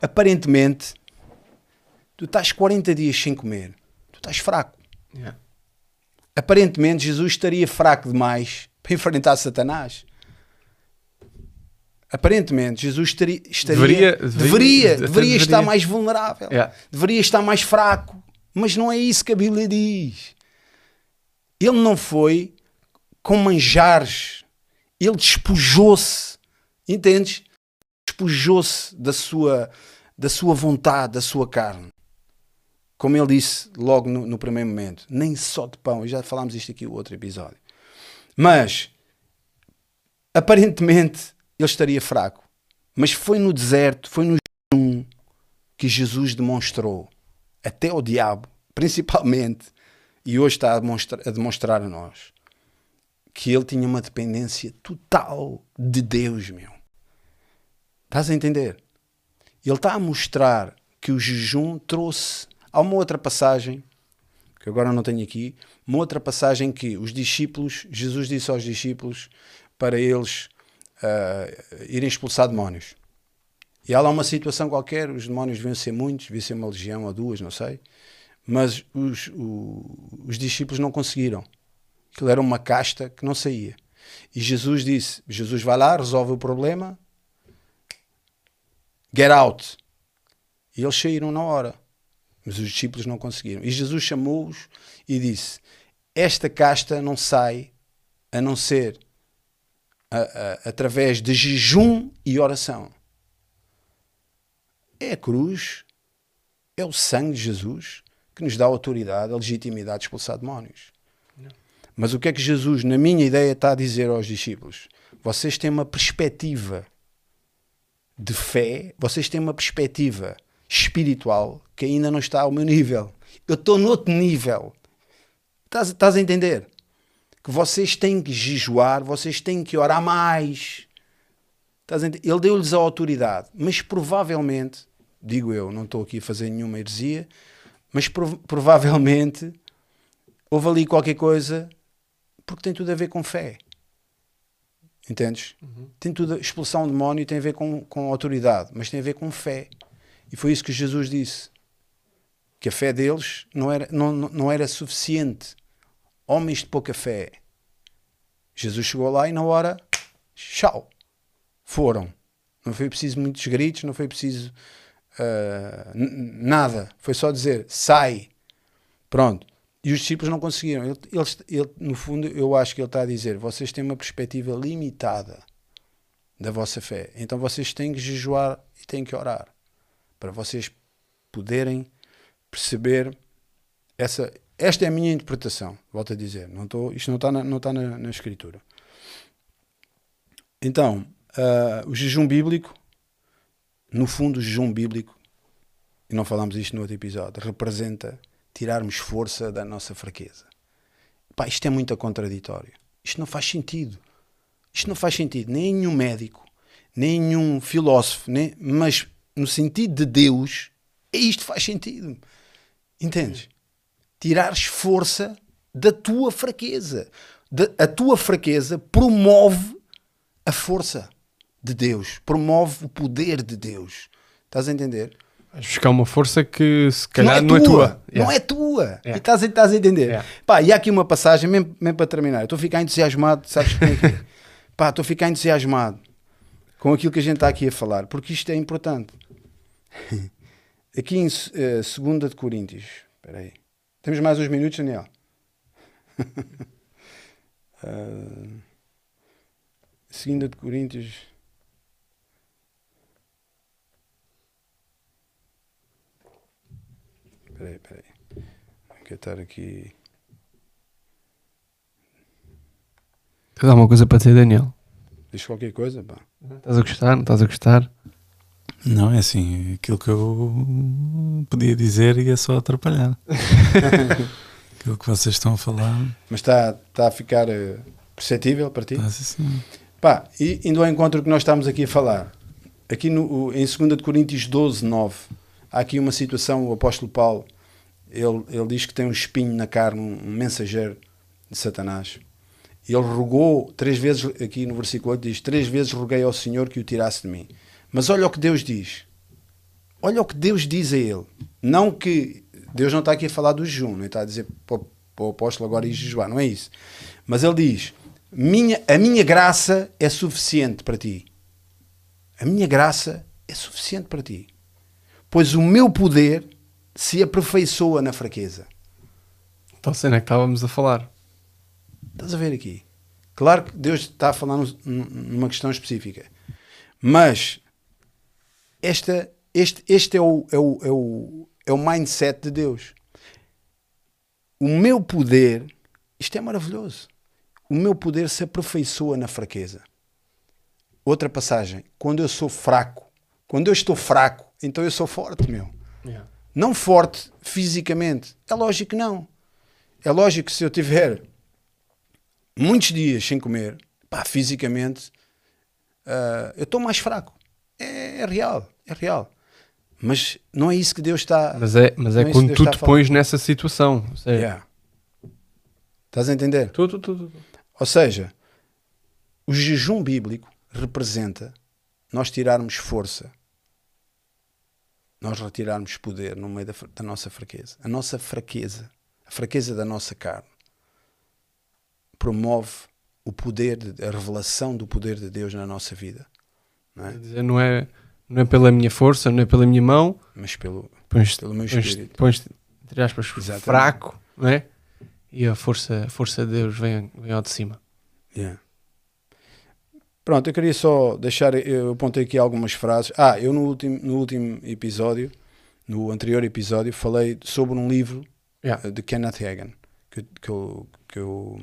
[SPEAKER 2] Aparentemente, tu estás 40 dias sem comer, tu estás fraco. Aparentemente, Jesus estaria fraco demais para enfrentar Satanás. Aparentemente, Jesus estaria, estaria-
[SPEAKER 1] Deveria-
[SPEAKER 2] deveria,
[SPEAKER 1] deveria-
[SPEAKER 2] deveria. estar mais vulnerável,
[SPEAKER 1] Yeah.
[SPEAKER 2] deveria estar mais fraco, mas não é isso que a Bíblia diz. Ele não foi com manjares, ele despojou-se, entendes? Despojou-se da sua, da sua vontade, da sua carne. Como ele disse logo no, no primeiro momento, nem só de pão, já falámos isto aqui no outro episódio. Mas, aparentemente, ele estaria fraco. Mas foi no deserto, foi no jejum que Jesus demonstrou, até ao diabo, principalmente, e hoje está a demonstrar, a demonstrar a nós, que ele tinha uma dependência total de Deus, meu. Estás a entender? Ele está a mostrar que o jejum trouxe. Há uma outra passagem, que agora não tenho aqui, uma outra passagem que os discípulos, Jesus disse aos discípulos para eles ah, irem expulsar demónios. E há lá uma situação qualquer, os demónios deviam ser muitos, devia ser uma legião ou duas, não sei, mas os, o- os discípulos não conseguiram. Aquilo era uma casta que não saía. E Jesus disse: Jesus vai lá, resolve o problema, get out. E eles saíram na hora, mas os discípulos não conseguiram. E Jesus chamou-os e disse: Esta casta não sai a não ser a- a- através de jejum e oração. É a cruz, é o sangue de Jesus que nos dá a autoridade, a legitimidade de expulsar demónios. Mas o que é que Jesus, na minha ideia, está a dizer aos discípulos? Vocês têm uma perspectiva de fé, vocês têm uma perspectiva espiritual que ainda não está ao meu nível. Eu estou noutro nível. Estás, estás a entender? Que vocês têm que jejuar, vocês têm que orar mais. Estás a entender? Ele deu-lhes a autoridade, mas provavelmente, digo eu, não estou aqui a fazer nenhuma heresia, mas prov- provavelmente houve ali qualquer coisa porque tem tudo a ver com fé. Entendes? Tem tudo, expulsão de demónio tem a ver com, com autoridade, mas tem a ver com fé. E foi isso que Jesus disse. Que a fé deles não era, não não era suficiente. Homens de pouca fé. Jesus chegou lá e na hora, tchau. Foram. Não foi preciso muitos gritos, não foi preciso n- nada. Foi só dizer, sai. Pronto. E os discípulos não conseguiram. Ele, ele, no fundo, eu acho que ele está a dizer: vocês têm uma perspectiva limitada da vossa fé. Então vocês têm que jejuar e têm que orar para vocês poderem perceber essa. Esta é a minha interpretação, volto a dizer. Não estou, isto não está na, não está na, na escritura. Então, ah, o jejum bíblico, no fundo, o jejum bíblico, e não falámos isto no outro episódio, representa tirarmos força da nossa fraqueza. Pá, isto é muito contraditório. Isto não faz sentido. Isto não faz sentido. Nem nenhum médico, nem nenhum filósofo, nem, mas no sentido de Deus, é isto faz sentido. Entendes? Tirares força da tua fraqueza. Da- a tua fraqueza promove a força de Deus, promove o poder de Deus. Estás a entender?
[SPEAKER 1] Vais buscar uma força que se
[SPEAKER 2] não
[SPEAKER 1] calhar
[SPEAKER 2] é
[SPEAKER 1] não é
[SPEAKER 2] tua.
[SPEAKER 1] tua.
[SPEAKER 2] Não
[SPEAKER 1] Yeah.
[SPEAKER 2] é tua.
[SPEAKER 1] Yeah.
[SPEAKER 2] E estás, a- estás a entender?
[SPEAKER 1] Yeah.
[SPEAKER 2] Pá, e há aqui uma passagem, mesmo, mesmo para terminar. Estou a ficar entusiasmado, sabes como é que é? Pá, estou a ficar entusiasmado com aquilo que a gente está aqui a falar, porque isto é importante. Aqui em uh, 2 de Coríntios, espera aí. Temos mais uns minutos, Daniel? uh, 2 de Coríntios. Espera aí, espera aí. Não quero estar aqui.
[SPEAKER 1] Tens alguma coisa para dizer, Daniel?
[SPEAKER 2] Diz qualquer coisa, pá.
[SPEAKER 1] Estás a gostar? Não estás a gostar?
[SPEAKER 3] Não, é assim, aquilo que eu podia dizer ia só atrapalhar. aquilo que vocês estão a falar,
[SPEAKER 2] Mas está, está a ficar eh, perceptível para ti?
[SPEAKER 3] está assim.
[SPEAKER 2] Pá, e indo ao encontro que nós estamos aqui a falar, aqui no, em 2 de Coríntios 12, 9, há aqui uma situação, o apóstolo Paulo, ele, ele diz que tem um espinho na carne, um, mensageiro de Satanás. E ele rogou três vezes, aqui no versículo 8 diz, três vezes roguei ao Senhor que o tirasse de mim. Mas olha o que Deus diz. Olha o que Deus diz a ele. Não que Deus não está aqui a falar do jejum, não está a dizer para, o- apóstolo agora ir jejuar, não é isso. Mas ele diz: minha, A minha graça é suficiente para ti. A minha graça é suficiente para ti. Pois o meu poder se aperfeiçoa na fraqueza.
[SPEAKER 1] Então, cena que estávamos a falar.
[SPEAKER 2] Estás a ver aqui? Claro que Deus está a falar num- numa questão específica. Mas esta, este, este é, o, é, o, é, o, é o mindset de Deus. O meu poder, isto é maravilhoso. O meu poder se aperfeiçoa na fraqueza. Outra passagem. Quando eu sou fraco, quando eu estou fraco, então eu sou forte, meu. Não forte fisicamente. É lógico que não. É lógico que se eu tiver muitos dias sem comer, pá, fisicamente, ah, eu estou mais fraco. É, é real, é real. Mas não é isso que Deus está.
[SPEAKER 1] Mas é, mas é
[SPEAKER 2] é
[SPEAKER 1] quando tu te pões nessa situação. Seja,
[SPEAKER 2] Yeah. Estás a entender?
[SPEAKER 1] tu, tu, tu, tu.
[SPEAKER 2] Ou seja, o jejum bíblico representa nós tirarmos força, nós retirarmos poder no meio da, da nossa fraqueza. A nossa fraqueza, a fraqueza da nossa carne, promove o poder, de- a revelação do poder de Deus na nossa vida. Não é?
[SPEAKER 1] dizer, Não é, não é pela minha força, não é pela minha mão.
[SPEAKER 2] Mas pelo,
[SPEAKER 1] Pões-te,
[SPEAKER 2] pelo meu espírito.
[SPEAKER 1] pões-te, entre aspas, fraco, não é? E a força, a força de Deus vem, vem ao de cima.
[SPEAKER 2] Yeah. Pronto, eu queria só deixar, eu apontei aqui algumas frases. Ah, eu no último, no último episódio, no anterior episódio, falei sobre um livro
[SPEAKER 1] Yeah.
[SPEAKER 2] eh, de Kenneth Hagin, que, que, eu, que eu,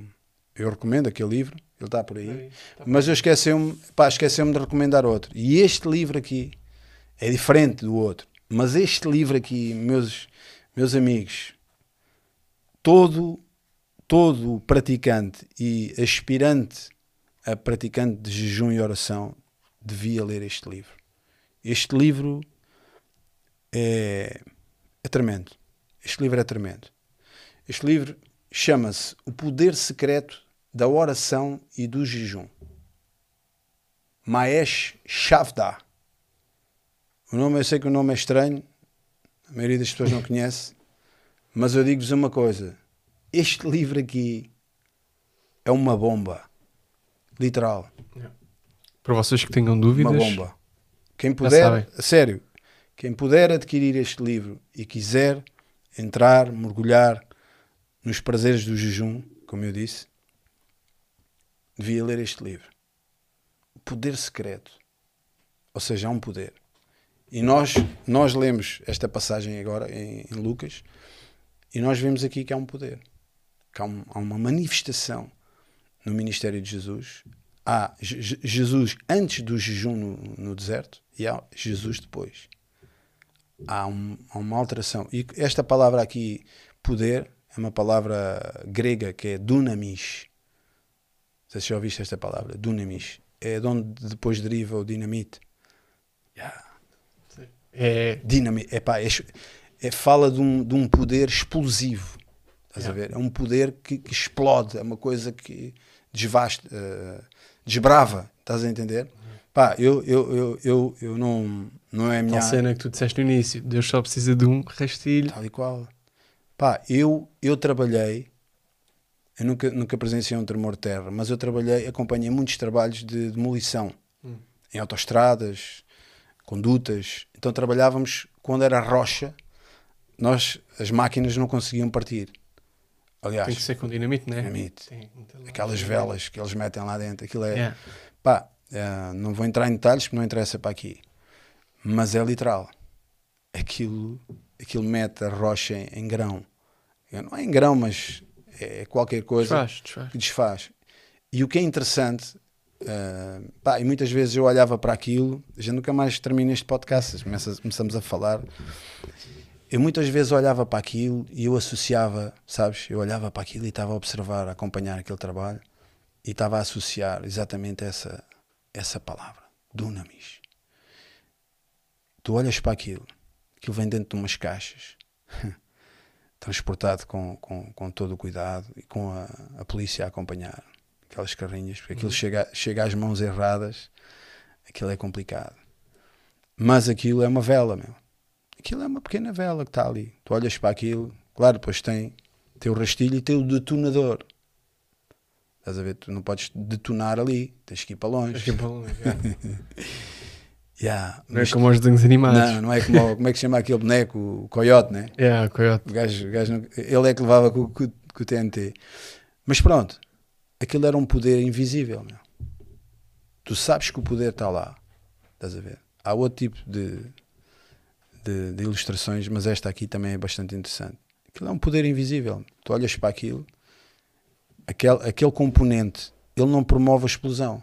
[SPEAKER 2] eu recomendo aquele livro, ele está por aí. Mas eu esqueci-me, pá, esqueci-me de recomendar outro. E este livro aqui é diferente do outro. Mas este livro aqui, meus, meus amigos, todo, todo praticante e aspirante a praticante de jejum e oração devia ler este livro. Este livro é, é tremendo. Este livro é tremendo. Este livro chama-se O Poder Secreto da Oração e do Jejum. Maesh Shavda. O nome, eu sei que o nome é estranho, a maioria das pessoas não conhece, mas eu digo-vos uma coisa: este livro aqui é uma bomba, literal,
[SPEAKER 1] Para vocês que tenham dúvidas,
[SPEAKER 2] uma bomba. Quem puder, a sério, quem puder adquirir este livro e quiser entrar, mergulhar nos prazeres do jejum, como eu disse, devia ler este livro. O poder secreto. Ou seja, há um poder. E nós, nós lemos esta passagem agora em, em Lucas e nós vemos aqui que há um poder. Que há, um- há uma manifestação no ministério de Jesus. Há Je- Je- Jesus antes do jejum no, no deserto e há Jesus depois. Há, um- há uma alteração. E esta palavra aqui, poder, é uma palavra grega que é dunamis. Se já ouviste esta palavra, dunamis. É de onde depois deriva o dinamite.
[SPEAKER 1] é,
[SPEAKER 2] Dinamite. Epá, é, é, fala de um, de um poder explosivo. Estás a
[SPEAKER 1] Yeah.
[SPEAKER 2] ver? É um poder que, que explode, é uma coisa que desvasta, eh, desbrava. Estás a entender? Pá, eu, eu, eu, eu, eu não, não é a minha
[SPEAKER 1] Tal cena que tu disseste no início, Deus só precisa de um rastilho.
[SPEAKER 2] tal e qual. Pá, eu, eu trabalhei, eu nunca, nunca presenciei um tremor de terra, mas eu trabalhei, acompanhei muitos trabalhos de demolição
[SPEAKER 1] Hum.
[SPEAKER 2] em autoestradas, condutas. Então trabalhávamos quando era rocha, nós as máquinas não conseguiam partir. Aliás,
[SPEAKER 1] Tem que ser com dinamite, né?
[SPEAKER 2] dinamite. Aquelas velas que eles metem lá dentro, aquilo é.
[SPEAKER 1] Yeah.
[SPEAKER 2] Pá, eh, não vou entrar em detalhes porque não interessa para aqui. Mas é literal. Aquilo, aquilo mete a rocha em, em grão. Não é em grão, mas é qualquer coisa
[SPEAKER 1] Desfaz, desfaz.
[SPEAKER 2] que desfaz. E o que é interessante, eh, pá, e muitas vezes eu olhava para aquilo, gente nunca mais termina este podcast, começa- começamos a falar. Eu muitas vezes olhava para aquilo e eu associava, sabes? Eu olhava para aquilo e estava a observar, a acompanhar aquele trabalho e estava a associar exatamente essa, essa palavra, dunamis. Tu olhas para aquilo, aquilo vem dentro de umas caixas, transportado com, com, com todo o cuidado e com a, a polícia a acompanhar aquelas carrinhas, porque aquilo chega, chega às mãos erradas, aquilo é complicado. Mas aquilo é uma vela, meu. Aquilo é uma pequena vela que está ali. Tu olhas para aquilo, claro, depois tem, tem o rastilho e tem o detonador. Estás a ver? Tu não podes detonar ali, tens que ir para longe.
[SPEAKER 1] Aqui para longe, yeah.
[SPEAKER 2] Yeah,
[SPEAKER 1] Não é como os desenhos animados.
[SPEAKER 2] não, não é como, o- como é que se chama aquele boneco, o coiote, né?
[SPEAKER 1] Yeah, coiote.
[SPEAKER 2] O gajo, o gajo não- ele é que levava com, com- com o TNT. Mas pronto, aquilo era um poder invisível, meu. Tu sabes que o poder está lá. Estás a ver? Há outro tipo de, de, de ilustrações, mas esta aqui também é bastante interessante. Aquilo é um poder invisível. Tu olhas para aquilo, aquele, aquele componente, ele não promove a explosão.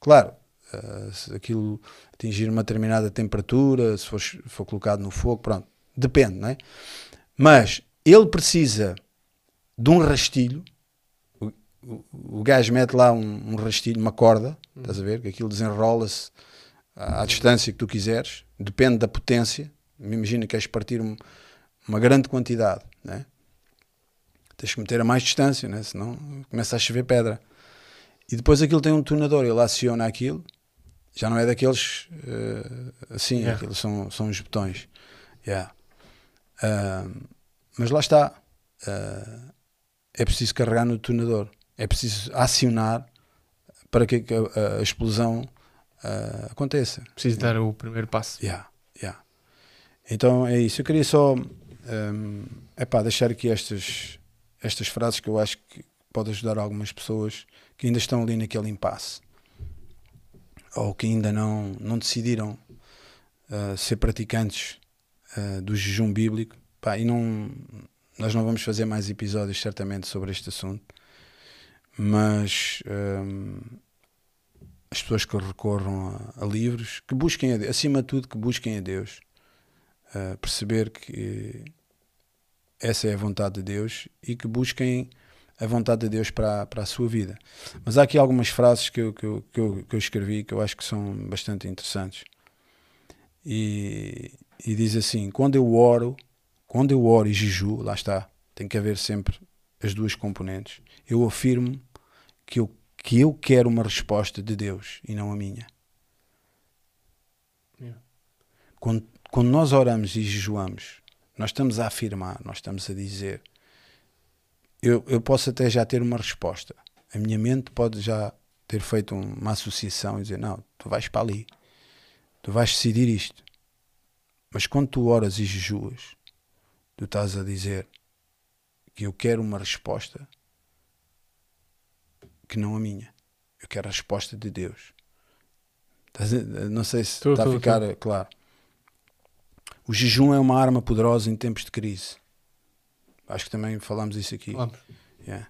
[SPEAKER 2] Claro, eh, se aquilo atingir uma determinada temperatura, se for, for colocado no fogo, pronto, depende, não é? Mas ele precisa de um rastilho. O, o, o mete lá um, um rastilho, uma corda, estás a ver? Que aquilo desenrola-se à, à distância que tu quiseres, depende da potência. Imagina que queres partir um- uma grande quantidade, né? Tens que meter a mais distância, né? senão começa a chover pedra. E depois aquilo tem um detonador, ele aciona aquilo, já não é daqueles eh, assim,
[SPEAKER 1] Yeah.
[SPEAKER 2] aquilo são, são os botões. Yeah. Ah, mas lá está. Ah, é preciso carregar no detonador. É preciso acionar para que a, a explosão ah, aconteça.
[SPEAKER 1] Preciso dar o primeiro passo.
[SPEAKER 2] Yeah, yeah. Então é isso. Eu queria só um, epá, deixar aqui estas, estas frases que eu acho que pode ajudar algumas pessoas que ainda estão ali naquele impasse ou que ainda não, não decidiram uh, ser praticantes uh, do jejum bíblico. Pá, e não, nós não vamos fazer mais episódios certamente sobre este assunto, mas um, as pessoas que recorram a, a livros, que busquem, a Deus, acima de tudo, que busquem a Deus, uh, perceber que essa é a vontade de Deus e que busquem a vontade de Deus para, para a sua vida. Mas há aqui algumas frases que eu, que, eu, que, eu, que eu escrevi que eu acho que são bastante interessantes. E, e diz assim: quando eu oro, quando eu oro e jejuo, lá está, tem que haver sempre as duas componentes. Eu afirmo que eu, que eu quero uma resposta de Deus e não a minha.
[SPEAKER 1] Yeah.
[SPEAKER 2] Quando, quando nós oramos e jejuamos, nós estamos a afirmar, nós estamos a dizer. Eu, eu posso até já ter uma resposta. A minha mente pode já ter feito um- uma associação e dizer: Não, tu vais para ali, tu vais decidir isto. Mas quando tu oras e jejuas, tu estás a dizer que eu quero uma resposta que não a minha. Eu quero a resposta de Deus. Não sei se está a ficar eh, claro. O jejum é uma arma poderosa em tempos de crise. Acho que também falámos isso aqui.
[SPEAKER 1] Vamos.
[SPEAKER 2] Yeah.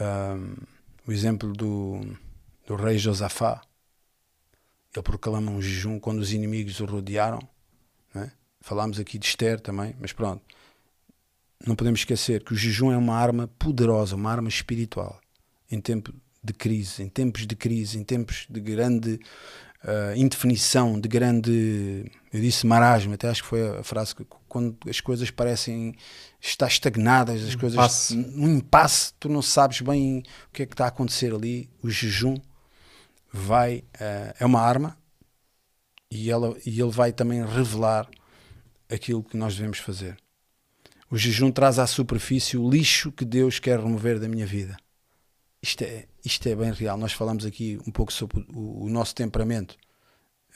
[SPEAKER 2] Um, o exemplo do, do rei Josafá. Ele proclama um jejum quando os inimigos o rodearam. Né? Falámos aqui de Esther também, mas pronto. Não podemos esquecer que o jejum é uma arma poderosa, uma arma espiritual. Em tempo de crise, em tempos de crise, em tempos de grande ah, indefinição, de grande. Eu disse marasmo, até acho que foi a frase que quando as coisas parecem estar estagnadas, as coisas.
[SPEAKER 1] Impasse.
[SPEAKER 2] Um impasse, tu não sabes bem o que é que está a acontecer ali. O jejum vai. ah, é uma arma e, ela, e ele vai também revelar aquilo que nós devemos fazer. O jejum traz à superfície o lixo que Deus quer remover da minha vida. Isto é, isto é bem real. Nós falamos aqui um pouco sobre o, o nosso temperamento,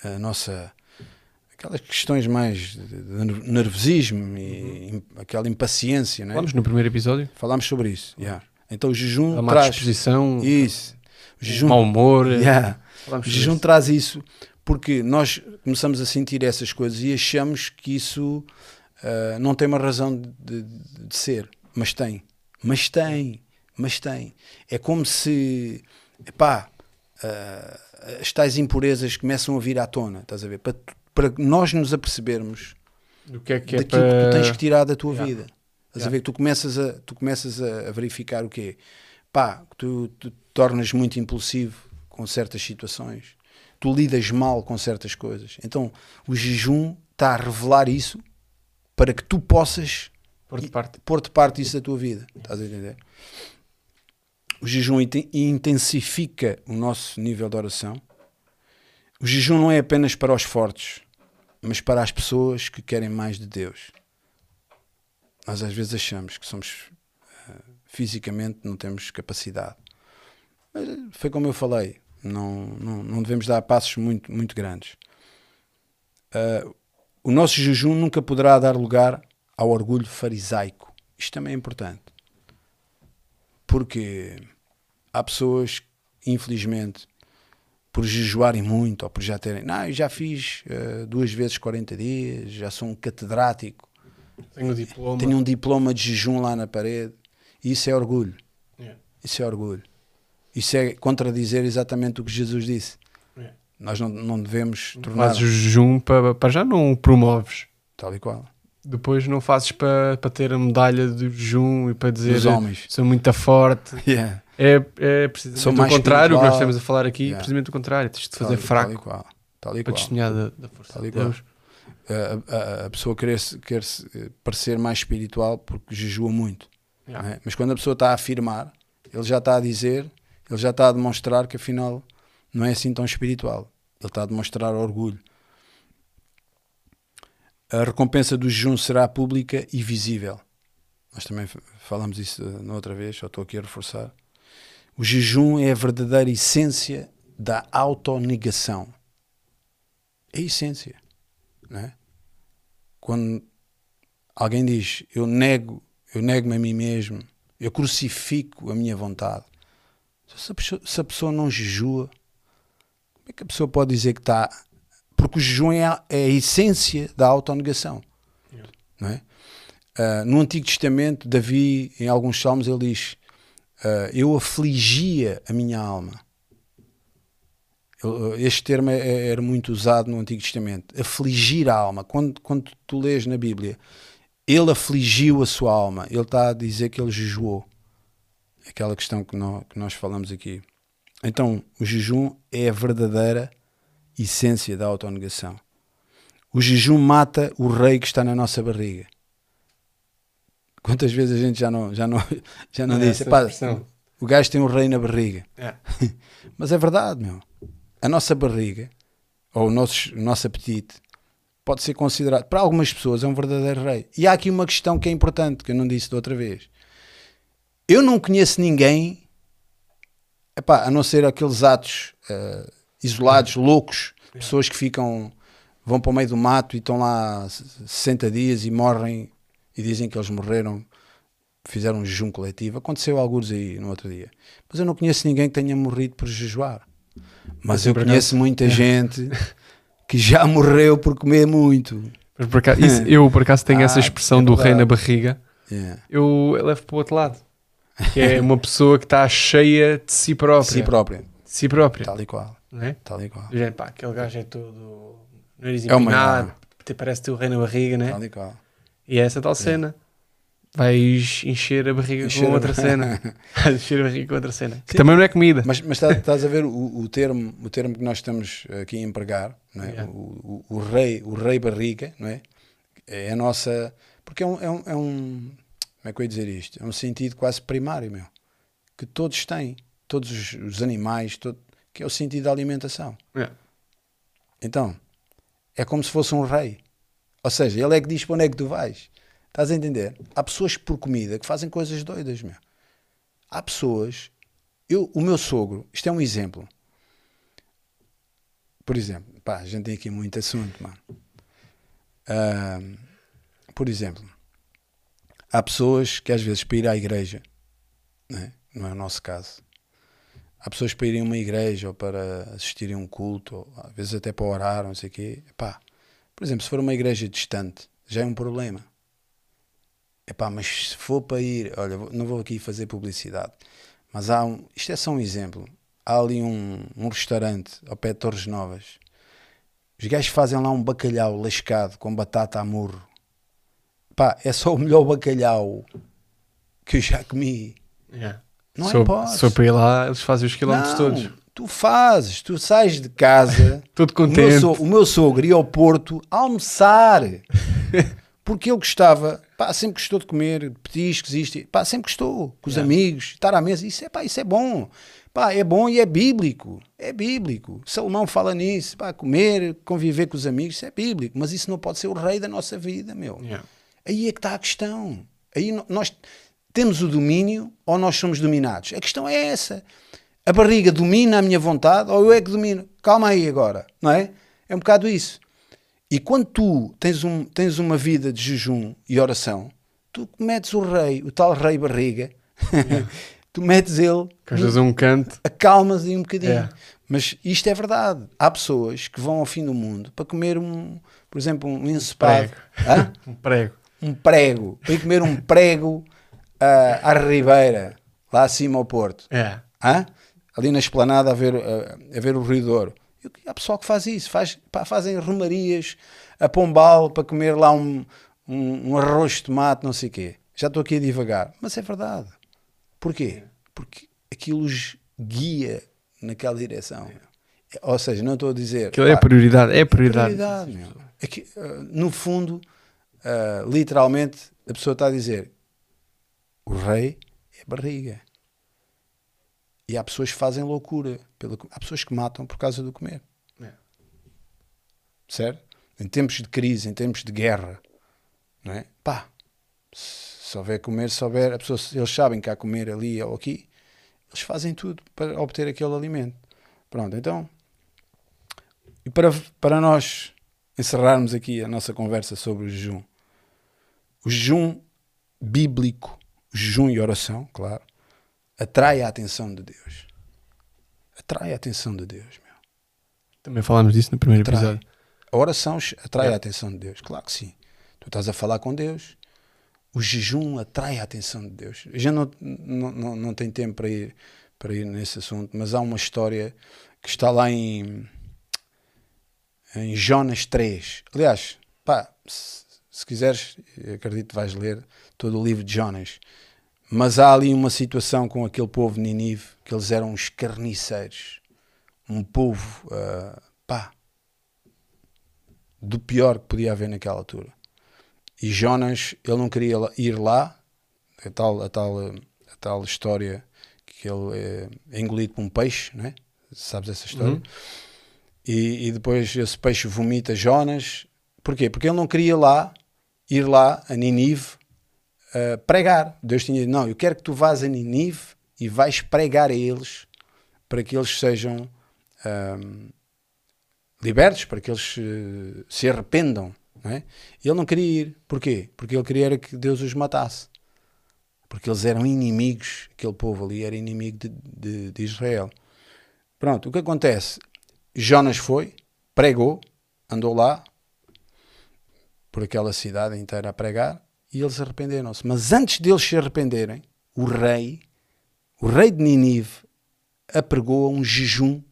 [SPEAKER 2] a nossa aquelas questões mais de nervosismo e uhum. aquela impaciência, não é?
[SPEAKER 1] Falamos no primeiro episódio.
[SPEAKER 2] Falámos sobre isso. Yeah. Então o jejum
[SPEAKER 1] a má
[SPEAKER 2] traz
[SPEAKER 1] disposição,
[SPEAKER 2] isso.
[SPEAKER 1] O jejum, mau humor.
[SPEAKER 2] Yeah. O jejum isso. traz isso porque nós começamos a sentir essas coisas e achamos que isso uh, não tem uma razão de, de, de, ser, mas tem, mas tem, mas tem. É como se, pá, uh, as tais impurezas começam a vir à tona, estás a ver? Para, para nós nos apercebermos
[SPEAKER 1] do que é que é
[SPEAKER 2] daquilo
[SPEAKER 1] para...
[SPEAKER 2] que tu tens que tirar da tua
[SPEAKER 1] yeah.
[SPEAKER 2] vida. Estás yeah. a ver? Tu começas a, tu começas a, verificar o quê? Pá, tu, tu tornas muito impulsivo com certas situações tu lidas mal com certas coisas. Então o jejum está a revelar isso para que tu possas
[SPEAKER 1] pôr de parte,
[SPEAKER 2] pôr de parte isso da tua vida. Estás a entender? O jejum intensifica o nosso nível de oração. O jejum não é apenas para os fortes, mas para as pessoas que querem mais de Deus. Nós às vezes achamos que somos uh, fisicamente não temos capacidade. Mas foi como eu falei, não, não, não devemos dar passos muito, muito grandes. Uh, o nosso jejum nunca poderá dar lugar ao orgulho farisaico. Isto também é importante. Porque há pessoas, infelizmente, por jejuarem muito ou por já terem. Não, eu já fiz uh, duas vezes 40 dias, já sou um catedrático.
[SPEAKER 1] Tenho um diploma.
[SPEAKER 2] Tenho um diploma de jejum lá na parede. E isso é orgulho. Yeah. Isso é orgulho. Isso é contradizer exatamente o que Jesus disse. É. Nós não, não devemos tornar.
[SPEAKER 1] Fazes o jejum para, para já não o promoves.
[SPEAKER 2] Tal e qual.
[SPEAKER 1] Depois não fazes para, para ter a medalha do jejum e para dizer
[SPEAKER 2] Os homens.
[SPEAKER 1] sou muito forte.
[SPEAKER 2] Yeah.
[SPEAKER 1] É, é precisamente o contrário, o que nós estamos a falar aqui, yeah. precisamente o contrário. Tens de fazer
[SPEAKER 2] tal,
[SPEAKER 1] fraco
[SPEAKER 2] tal e qual. Tal e
[SPEAKER 1] para testemunhar da, da força de Deus.
[SPEAKER 2] A, a, a, pessoa quer, quer parecer mais espiritual porque jejua muito. Yeah. É? Mas quando a pessoa está a afirmar, ele já está a dizer ele já está a demonstrar que afinal não é assim tão espiritual. Ele está a demonstrar orgulho. A recompensa do jejum será pública e visível. Nós também falamos isso eh, na outra vez, só estou aqui a reforçar. O jejum é a verdadeira essência da autonegação. É a essência. Não é? Quando alguém diz eu nego, eu nego-me a mim mesmo, eu crucifico a minha vontade, se a, pessoa, se a pessoa não jejua, como é que a pessoa pode dizer que está. Porque o jejum é a, é a essência da autonegação. Yeah. Não é? Uh, no Antigo Testamento, Davi, em alguns salmos, ele diz: uh, Eu afligia a minha alma. Este termo é, é, era muito usado no Antigo Testamento. Afligir a alma. Quando, quando tu lês na Bíblia, ele afligiu a sua alma. Ele está a dizer que ele jejuou aquela questão que nós, que nós falamos aqui. Então, o jejum é a verdadeira essência da autonegação. O jejum mata o rei que está na nossa barriga. Quantas vezes a gente já não, já não, já não é disse? o gajo tem um rei na barriga. É. Mas é verdade, meu. A nossa barriga, ou o nosso, o nosso apetite, pode ser considerado, para algumas pessoas, é um verdadeiro rei. E há aqui uma questão que é importante, que eu não disse da outra vez eu não conheço ninguém, epá, a não ser aqueles atos uh, isolados, loucos, pessoas que ficam, vão para o meio do mato e estão lá 60 dias e morrem e dizem que eles morreram, fizeram um jejum coletivo. Aconteceu alguns aí no outro dia. Mas eu não conheço ninguém que tenha morrido por jejuar. Mas eu conheço muita gente que já morreu por comer muito.
[SPEAKER 1] Mas por acaso, isso, eu por acaso tenho ah, essa expressão é do rei na barriga.
[SPEAKER 2] Yeah.
[SPEAKER 1] Eu levo para o outro lado é uma pessoa que está cheia de si própria.
[SPEAKER 2] Si própria. De
[SPEAKER 1] si própria.
[SPEAKER 2] Tal e qual.
[SPEAKER 1] Não é?
[SPEAKER 2] Tal e qual.
[SPEAKER 1] Gente, pá, aquele gajo é todo nariz é empinado, é parece ter o rei na barriga, né?
[SPEAKER 2] Tal e qual.
[SPEAKER 1] E é essa tal cena. Vais encher a barriga encher com outra a... cena. Vais encher a barriga com outra cena. Que também não é comida.
[SPEAKER 2] Mas, mas estás, estás a ver o, o, termo, o termo que nós estamos aqui a empregar, não é? Yeah. O, o, o, rei, o rei barriga, não é? É a nossa. Porque é um, é um, é um como é que eu ia dizer isto? É um sentido quase primário, meu. Que todos têm, todos os, os animais, todo, que é o sentido da alimentação.
[SPEAKER 1] É.
[SPEAKER 2] Então, é como se fosse um rei. Ou seja, ele é que diz para onde é que tu vais. Estás a entender? Há pessoas por comida que fazem coisas doidas, meu. Há pessoas. Eu, o meu sogro, isto é um exemplo. Por exemplo, pá, a gente tem aqui muito assunto, mano. Uh, por exemplo, há pessoas que às vezes para ir à igreja, né? não é o nosso caso, há pessoas para irem a uma igreja ou para assistirem a um culto, ou às vezes até para orar, não sei o quê. Epá, por exemplo, se for uma igreja distante, já é um problema. Epá, mas se for para ir, olha, não vou aqui fazer publicidade, mas há um, isto é só um exemplo. Há ali um, um restaurante ao pé de Torres Novas. Os gajos fazem lá um bacalhau lascado com batata a murro. Pá, é só o melhor bacalhau que eu já comi.
[SPEAKER 1] Yeah.
[SPEAKER 2] Não é hipótese.
[SPEAKER 1] Se for para ir lá, eles fazem os quilómetros
[SPEAKER 2] Não,
[SPEAKER 1] todos.
[SPEAKER 2] Tu fazes, tu sais de casa.
[SPEAKER 1] Todo
[SPEAKER 2] o, meu
[SPEAKER 1] contente.
[SPEAKER 2] so- o meu sogro ia ao Porto almoçar. Porque ele gostava, pá, sempre gostou de comer petiscos, isto, pá, sempre gostou, com os amigos, estar à mesa, isso é, pá, isso é bom. Pá, é bom e é bíblico, é bíblico. Salomão fala nisso, pá, comer, conviver com os amigos, isso é bíblico, mas isso não pode ser o rei da nossa vida, meu.
[SPEAKER 1] Yeah.
[SPEAKER 2] Aí é que está a questão. Aí nós temos o domínio ou nós somos dominados? A questão é essa. A barriga domina a minha vontade ou eu é que domino? Calma aí agora, não é? É um bocado isso. E quando tu tens, um, tens uma vida de jejum e oração, tu metes o rei, o tal rei barriga, tu metes ele,
[SPEAKER 1] Cajas a um canto.
[SPEAKER 2] acalmas aí um bocadinho.
[SPEAKER 1] É.
[SPEAKER 2] Mas isto é verdade. Há pessoas que vão ao fim do mundo para comer um, por exemplo, um ensopado. Hã?
[SPEAKER 1] Um prego.
[SPEAKER 2] um prego, para comer um prego ah, à Ribeira, lá acima ao Porto,
[SPEAKER 1] É.
[SPEAKER 2] Hã? Ali na esplanada a ver, ah, a ver o Rio Douro. E há pessoal que faz isso, faz, pá, fazem romarias a Pombal para comer lá um, um, um arroz de tomate, não sei o quê. Já estou aqui a divagar, mas é verdade. Porquê? Porque aquilo os guia naquela direção. Ou seja, não estou a dizer...
[SPEAKER 1] Aquilo é
[SPEAKER 2] pá,
[SPEAKER 1] prioridade. É prioridade.
[SPEAKER 2] prioridade. Aqui, ah, no fundo, ah, literalmente, a pessoa está a dizer: o rei é barriga. E há pessoas que fazem loucura. Pelo, há pessoas que matam por causa do comer.
[SPEAKER 1] É.
[SPEAKER 2] Certo? Em tempos de crise, em tempos de guerra, não é? Pá, se houver comer, se houver, a pessoa, eles sabem que há comer ali ou aqui, eles fazem tudo para obter aquele alimento. Pronto, então, e para, para nós encerrarmos aqui a nossa conversa sobre o jejum, o jejum bíblico, o jejum e oração, claro, atrai a atenção de Deus. Atrai a atenção de Deus, meu.
[SPEAKER 1] Também falámos disso no primeiro
[SPEAKER 2] Atrai.
[SPEAKER 1] episódio.
[SPEAKER 2] A oração atrai
[SPEAKER 1] Yeah.
[SPEAKER 2] a atenção de Deus, claro que sim. Tu estás a falar com Deus, o jejum atrai a atenção de Deus. A gente não, não, não, não tem tempo para ir, para ir nesse assunto, mas há uma história que está lá em, em Jonas 3. Aliás, pá, se, se quiseres, eu acredito que vais ler todo o livro de Jonas. Mas há ali uma situação com aquele povo de Ninive, que eles eram uns carniceiros. Um povo, ah, pá, do pior que podia haver naquela altura. E Jonas, ele não queria ir lá, a tal, a tal, a tal história que ele é, engolido por um peixe, não é? Sabes essa história?
[SPEAKER 1] Uhum.
[SPEAKER 2] E, e depois esse peixe vomita Jonas. Porquê? Porque ele não queria lá, ir lá a Ninive eh, pregar. Deus tinha dito, não, eu quero que tu vás a Ninive e vais pregar a eles para que eles sejam ahm, libertos, para que eles eh, se arrependam. Não é? Ele não queria ir. Porquê? Porque ele queria que Deus os matasse. Porque eles eram inimigos, aquele povo ali era inimigo de, de, de Israel. Pronto, o que acontece? Jonas foi, pregou, andou lá, por aquela cidade inteira a pregar, e eles arrependeram-se. Mas antes deles se arrependerem, o rei, o rei de Ninive, apregou a um jejum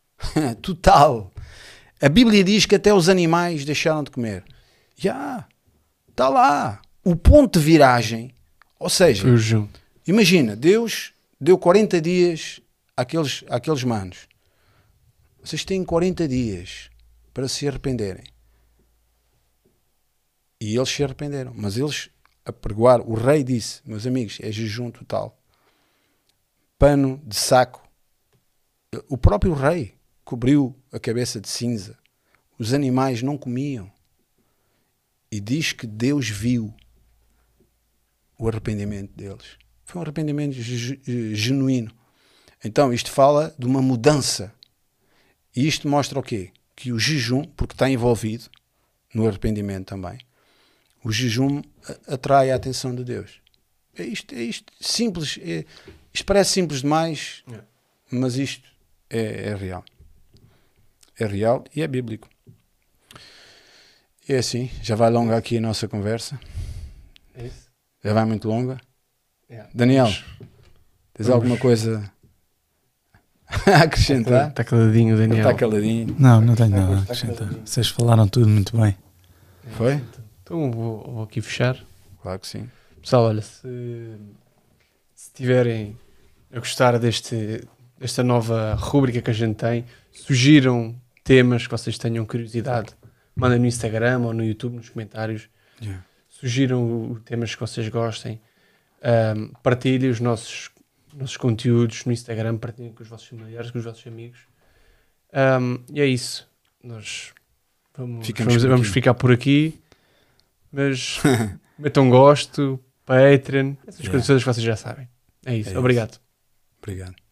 [SPEAKER 2] total. A Bíblia diz que até os animais deixaram de comer. Já, está lá. O ponto de viragem, ou seja. Imagina, Deus deu 40 dias àqueles, àqueles manos. Vocês têm 40 dias para se arrependerem. E eles se arrependeram. Mas eles, a pregoar, o rei disse: Meus amigos, é jejum total. Pano de saco. O próprio rei cobriu a cabeça de cinza. os animais não comiam. E diz que Deus viu o arrependimento deles. Foi um arrependimento genuíno. Então, isto fala de uma mudança. E isto mostra o quê? Que o jejum, porque está envolvido no arrependimento também, o jejum atrai a atenção de Deus. É isto, é isto simples. É, isto parece simples demais, é. mas isto é, é real. É real e é bíblico. E é assim, já vai longa aqui a nossa conversa. É isso? Já vai muito longa. Yeah. Daniel, tens Vamos. alguma coisa a acrescentar?
[SPEAKER 1] Está caladinho, Daniel.
[SPEAKER 2] Está caladinho.
[SPEAKER 3] Não, não tenho nada a acrescentar. Vocês falaram tudo muito bem.
[SPEAKER 2] Foi?
[SPEAKER 1] Então vou, vou aqui fechar.
[SPEAKER 2] Claro que sim.
[SPEAKER 1] Pessoal, olha, se, se tiverem a gostar deste, desta nova rúbrica que a gente tem, sugiram temas que vocês tenham curiosidade, mandem no Instagram ou no YouTube, nos comentários. Yeah. Sugiram temas que vocês gostem. Um, partilhem os nossos, nossos conteúdos no Instagram, partilhem com os vossos familiares, com os vossos amigos. Um, e é isso. Nós vamos, vamos, vamos ficar por aqui. Mas metam gosto, Patreon, essas yeah. coisas que vocês já sabem. É isso. É Obrigado.
[SPEAKER 2] Isso. Obrigado.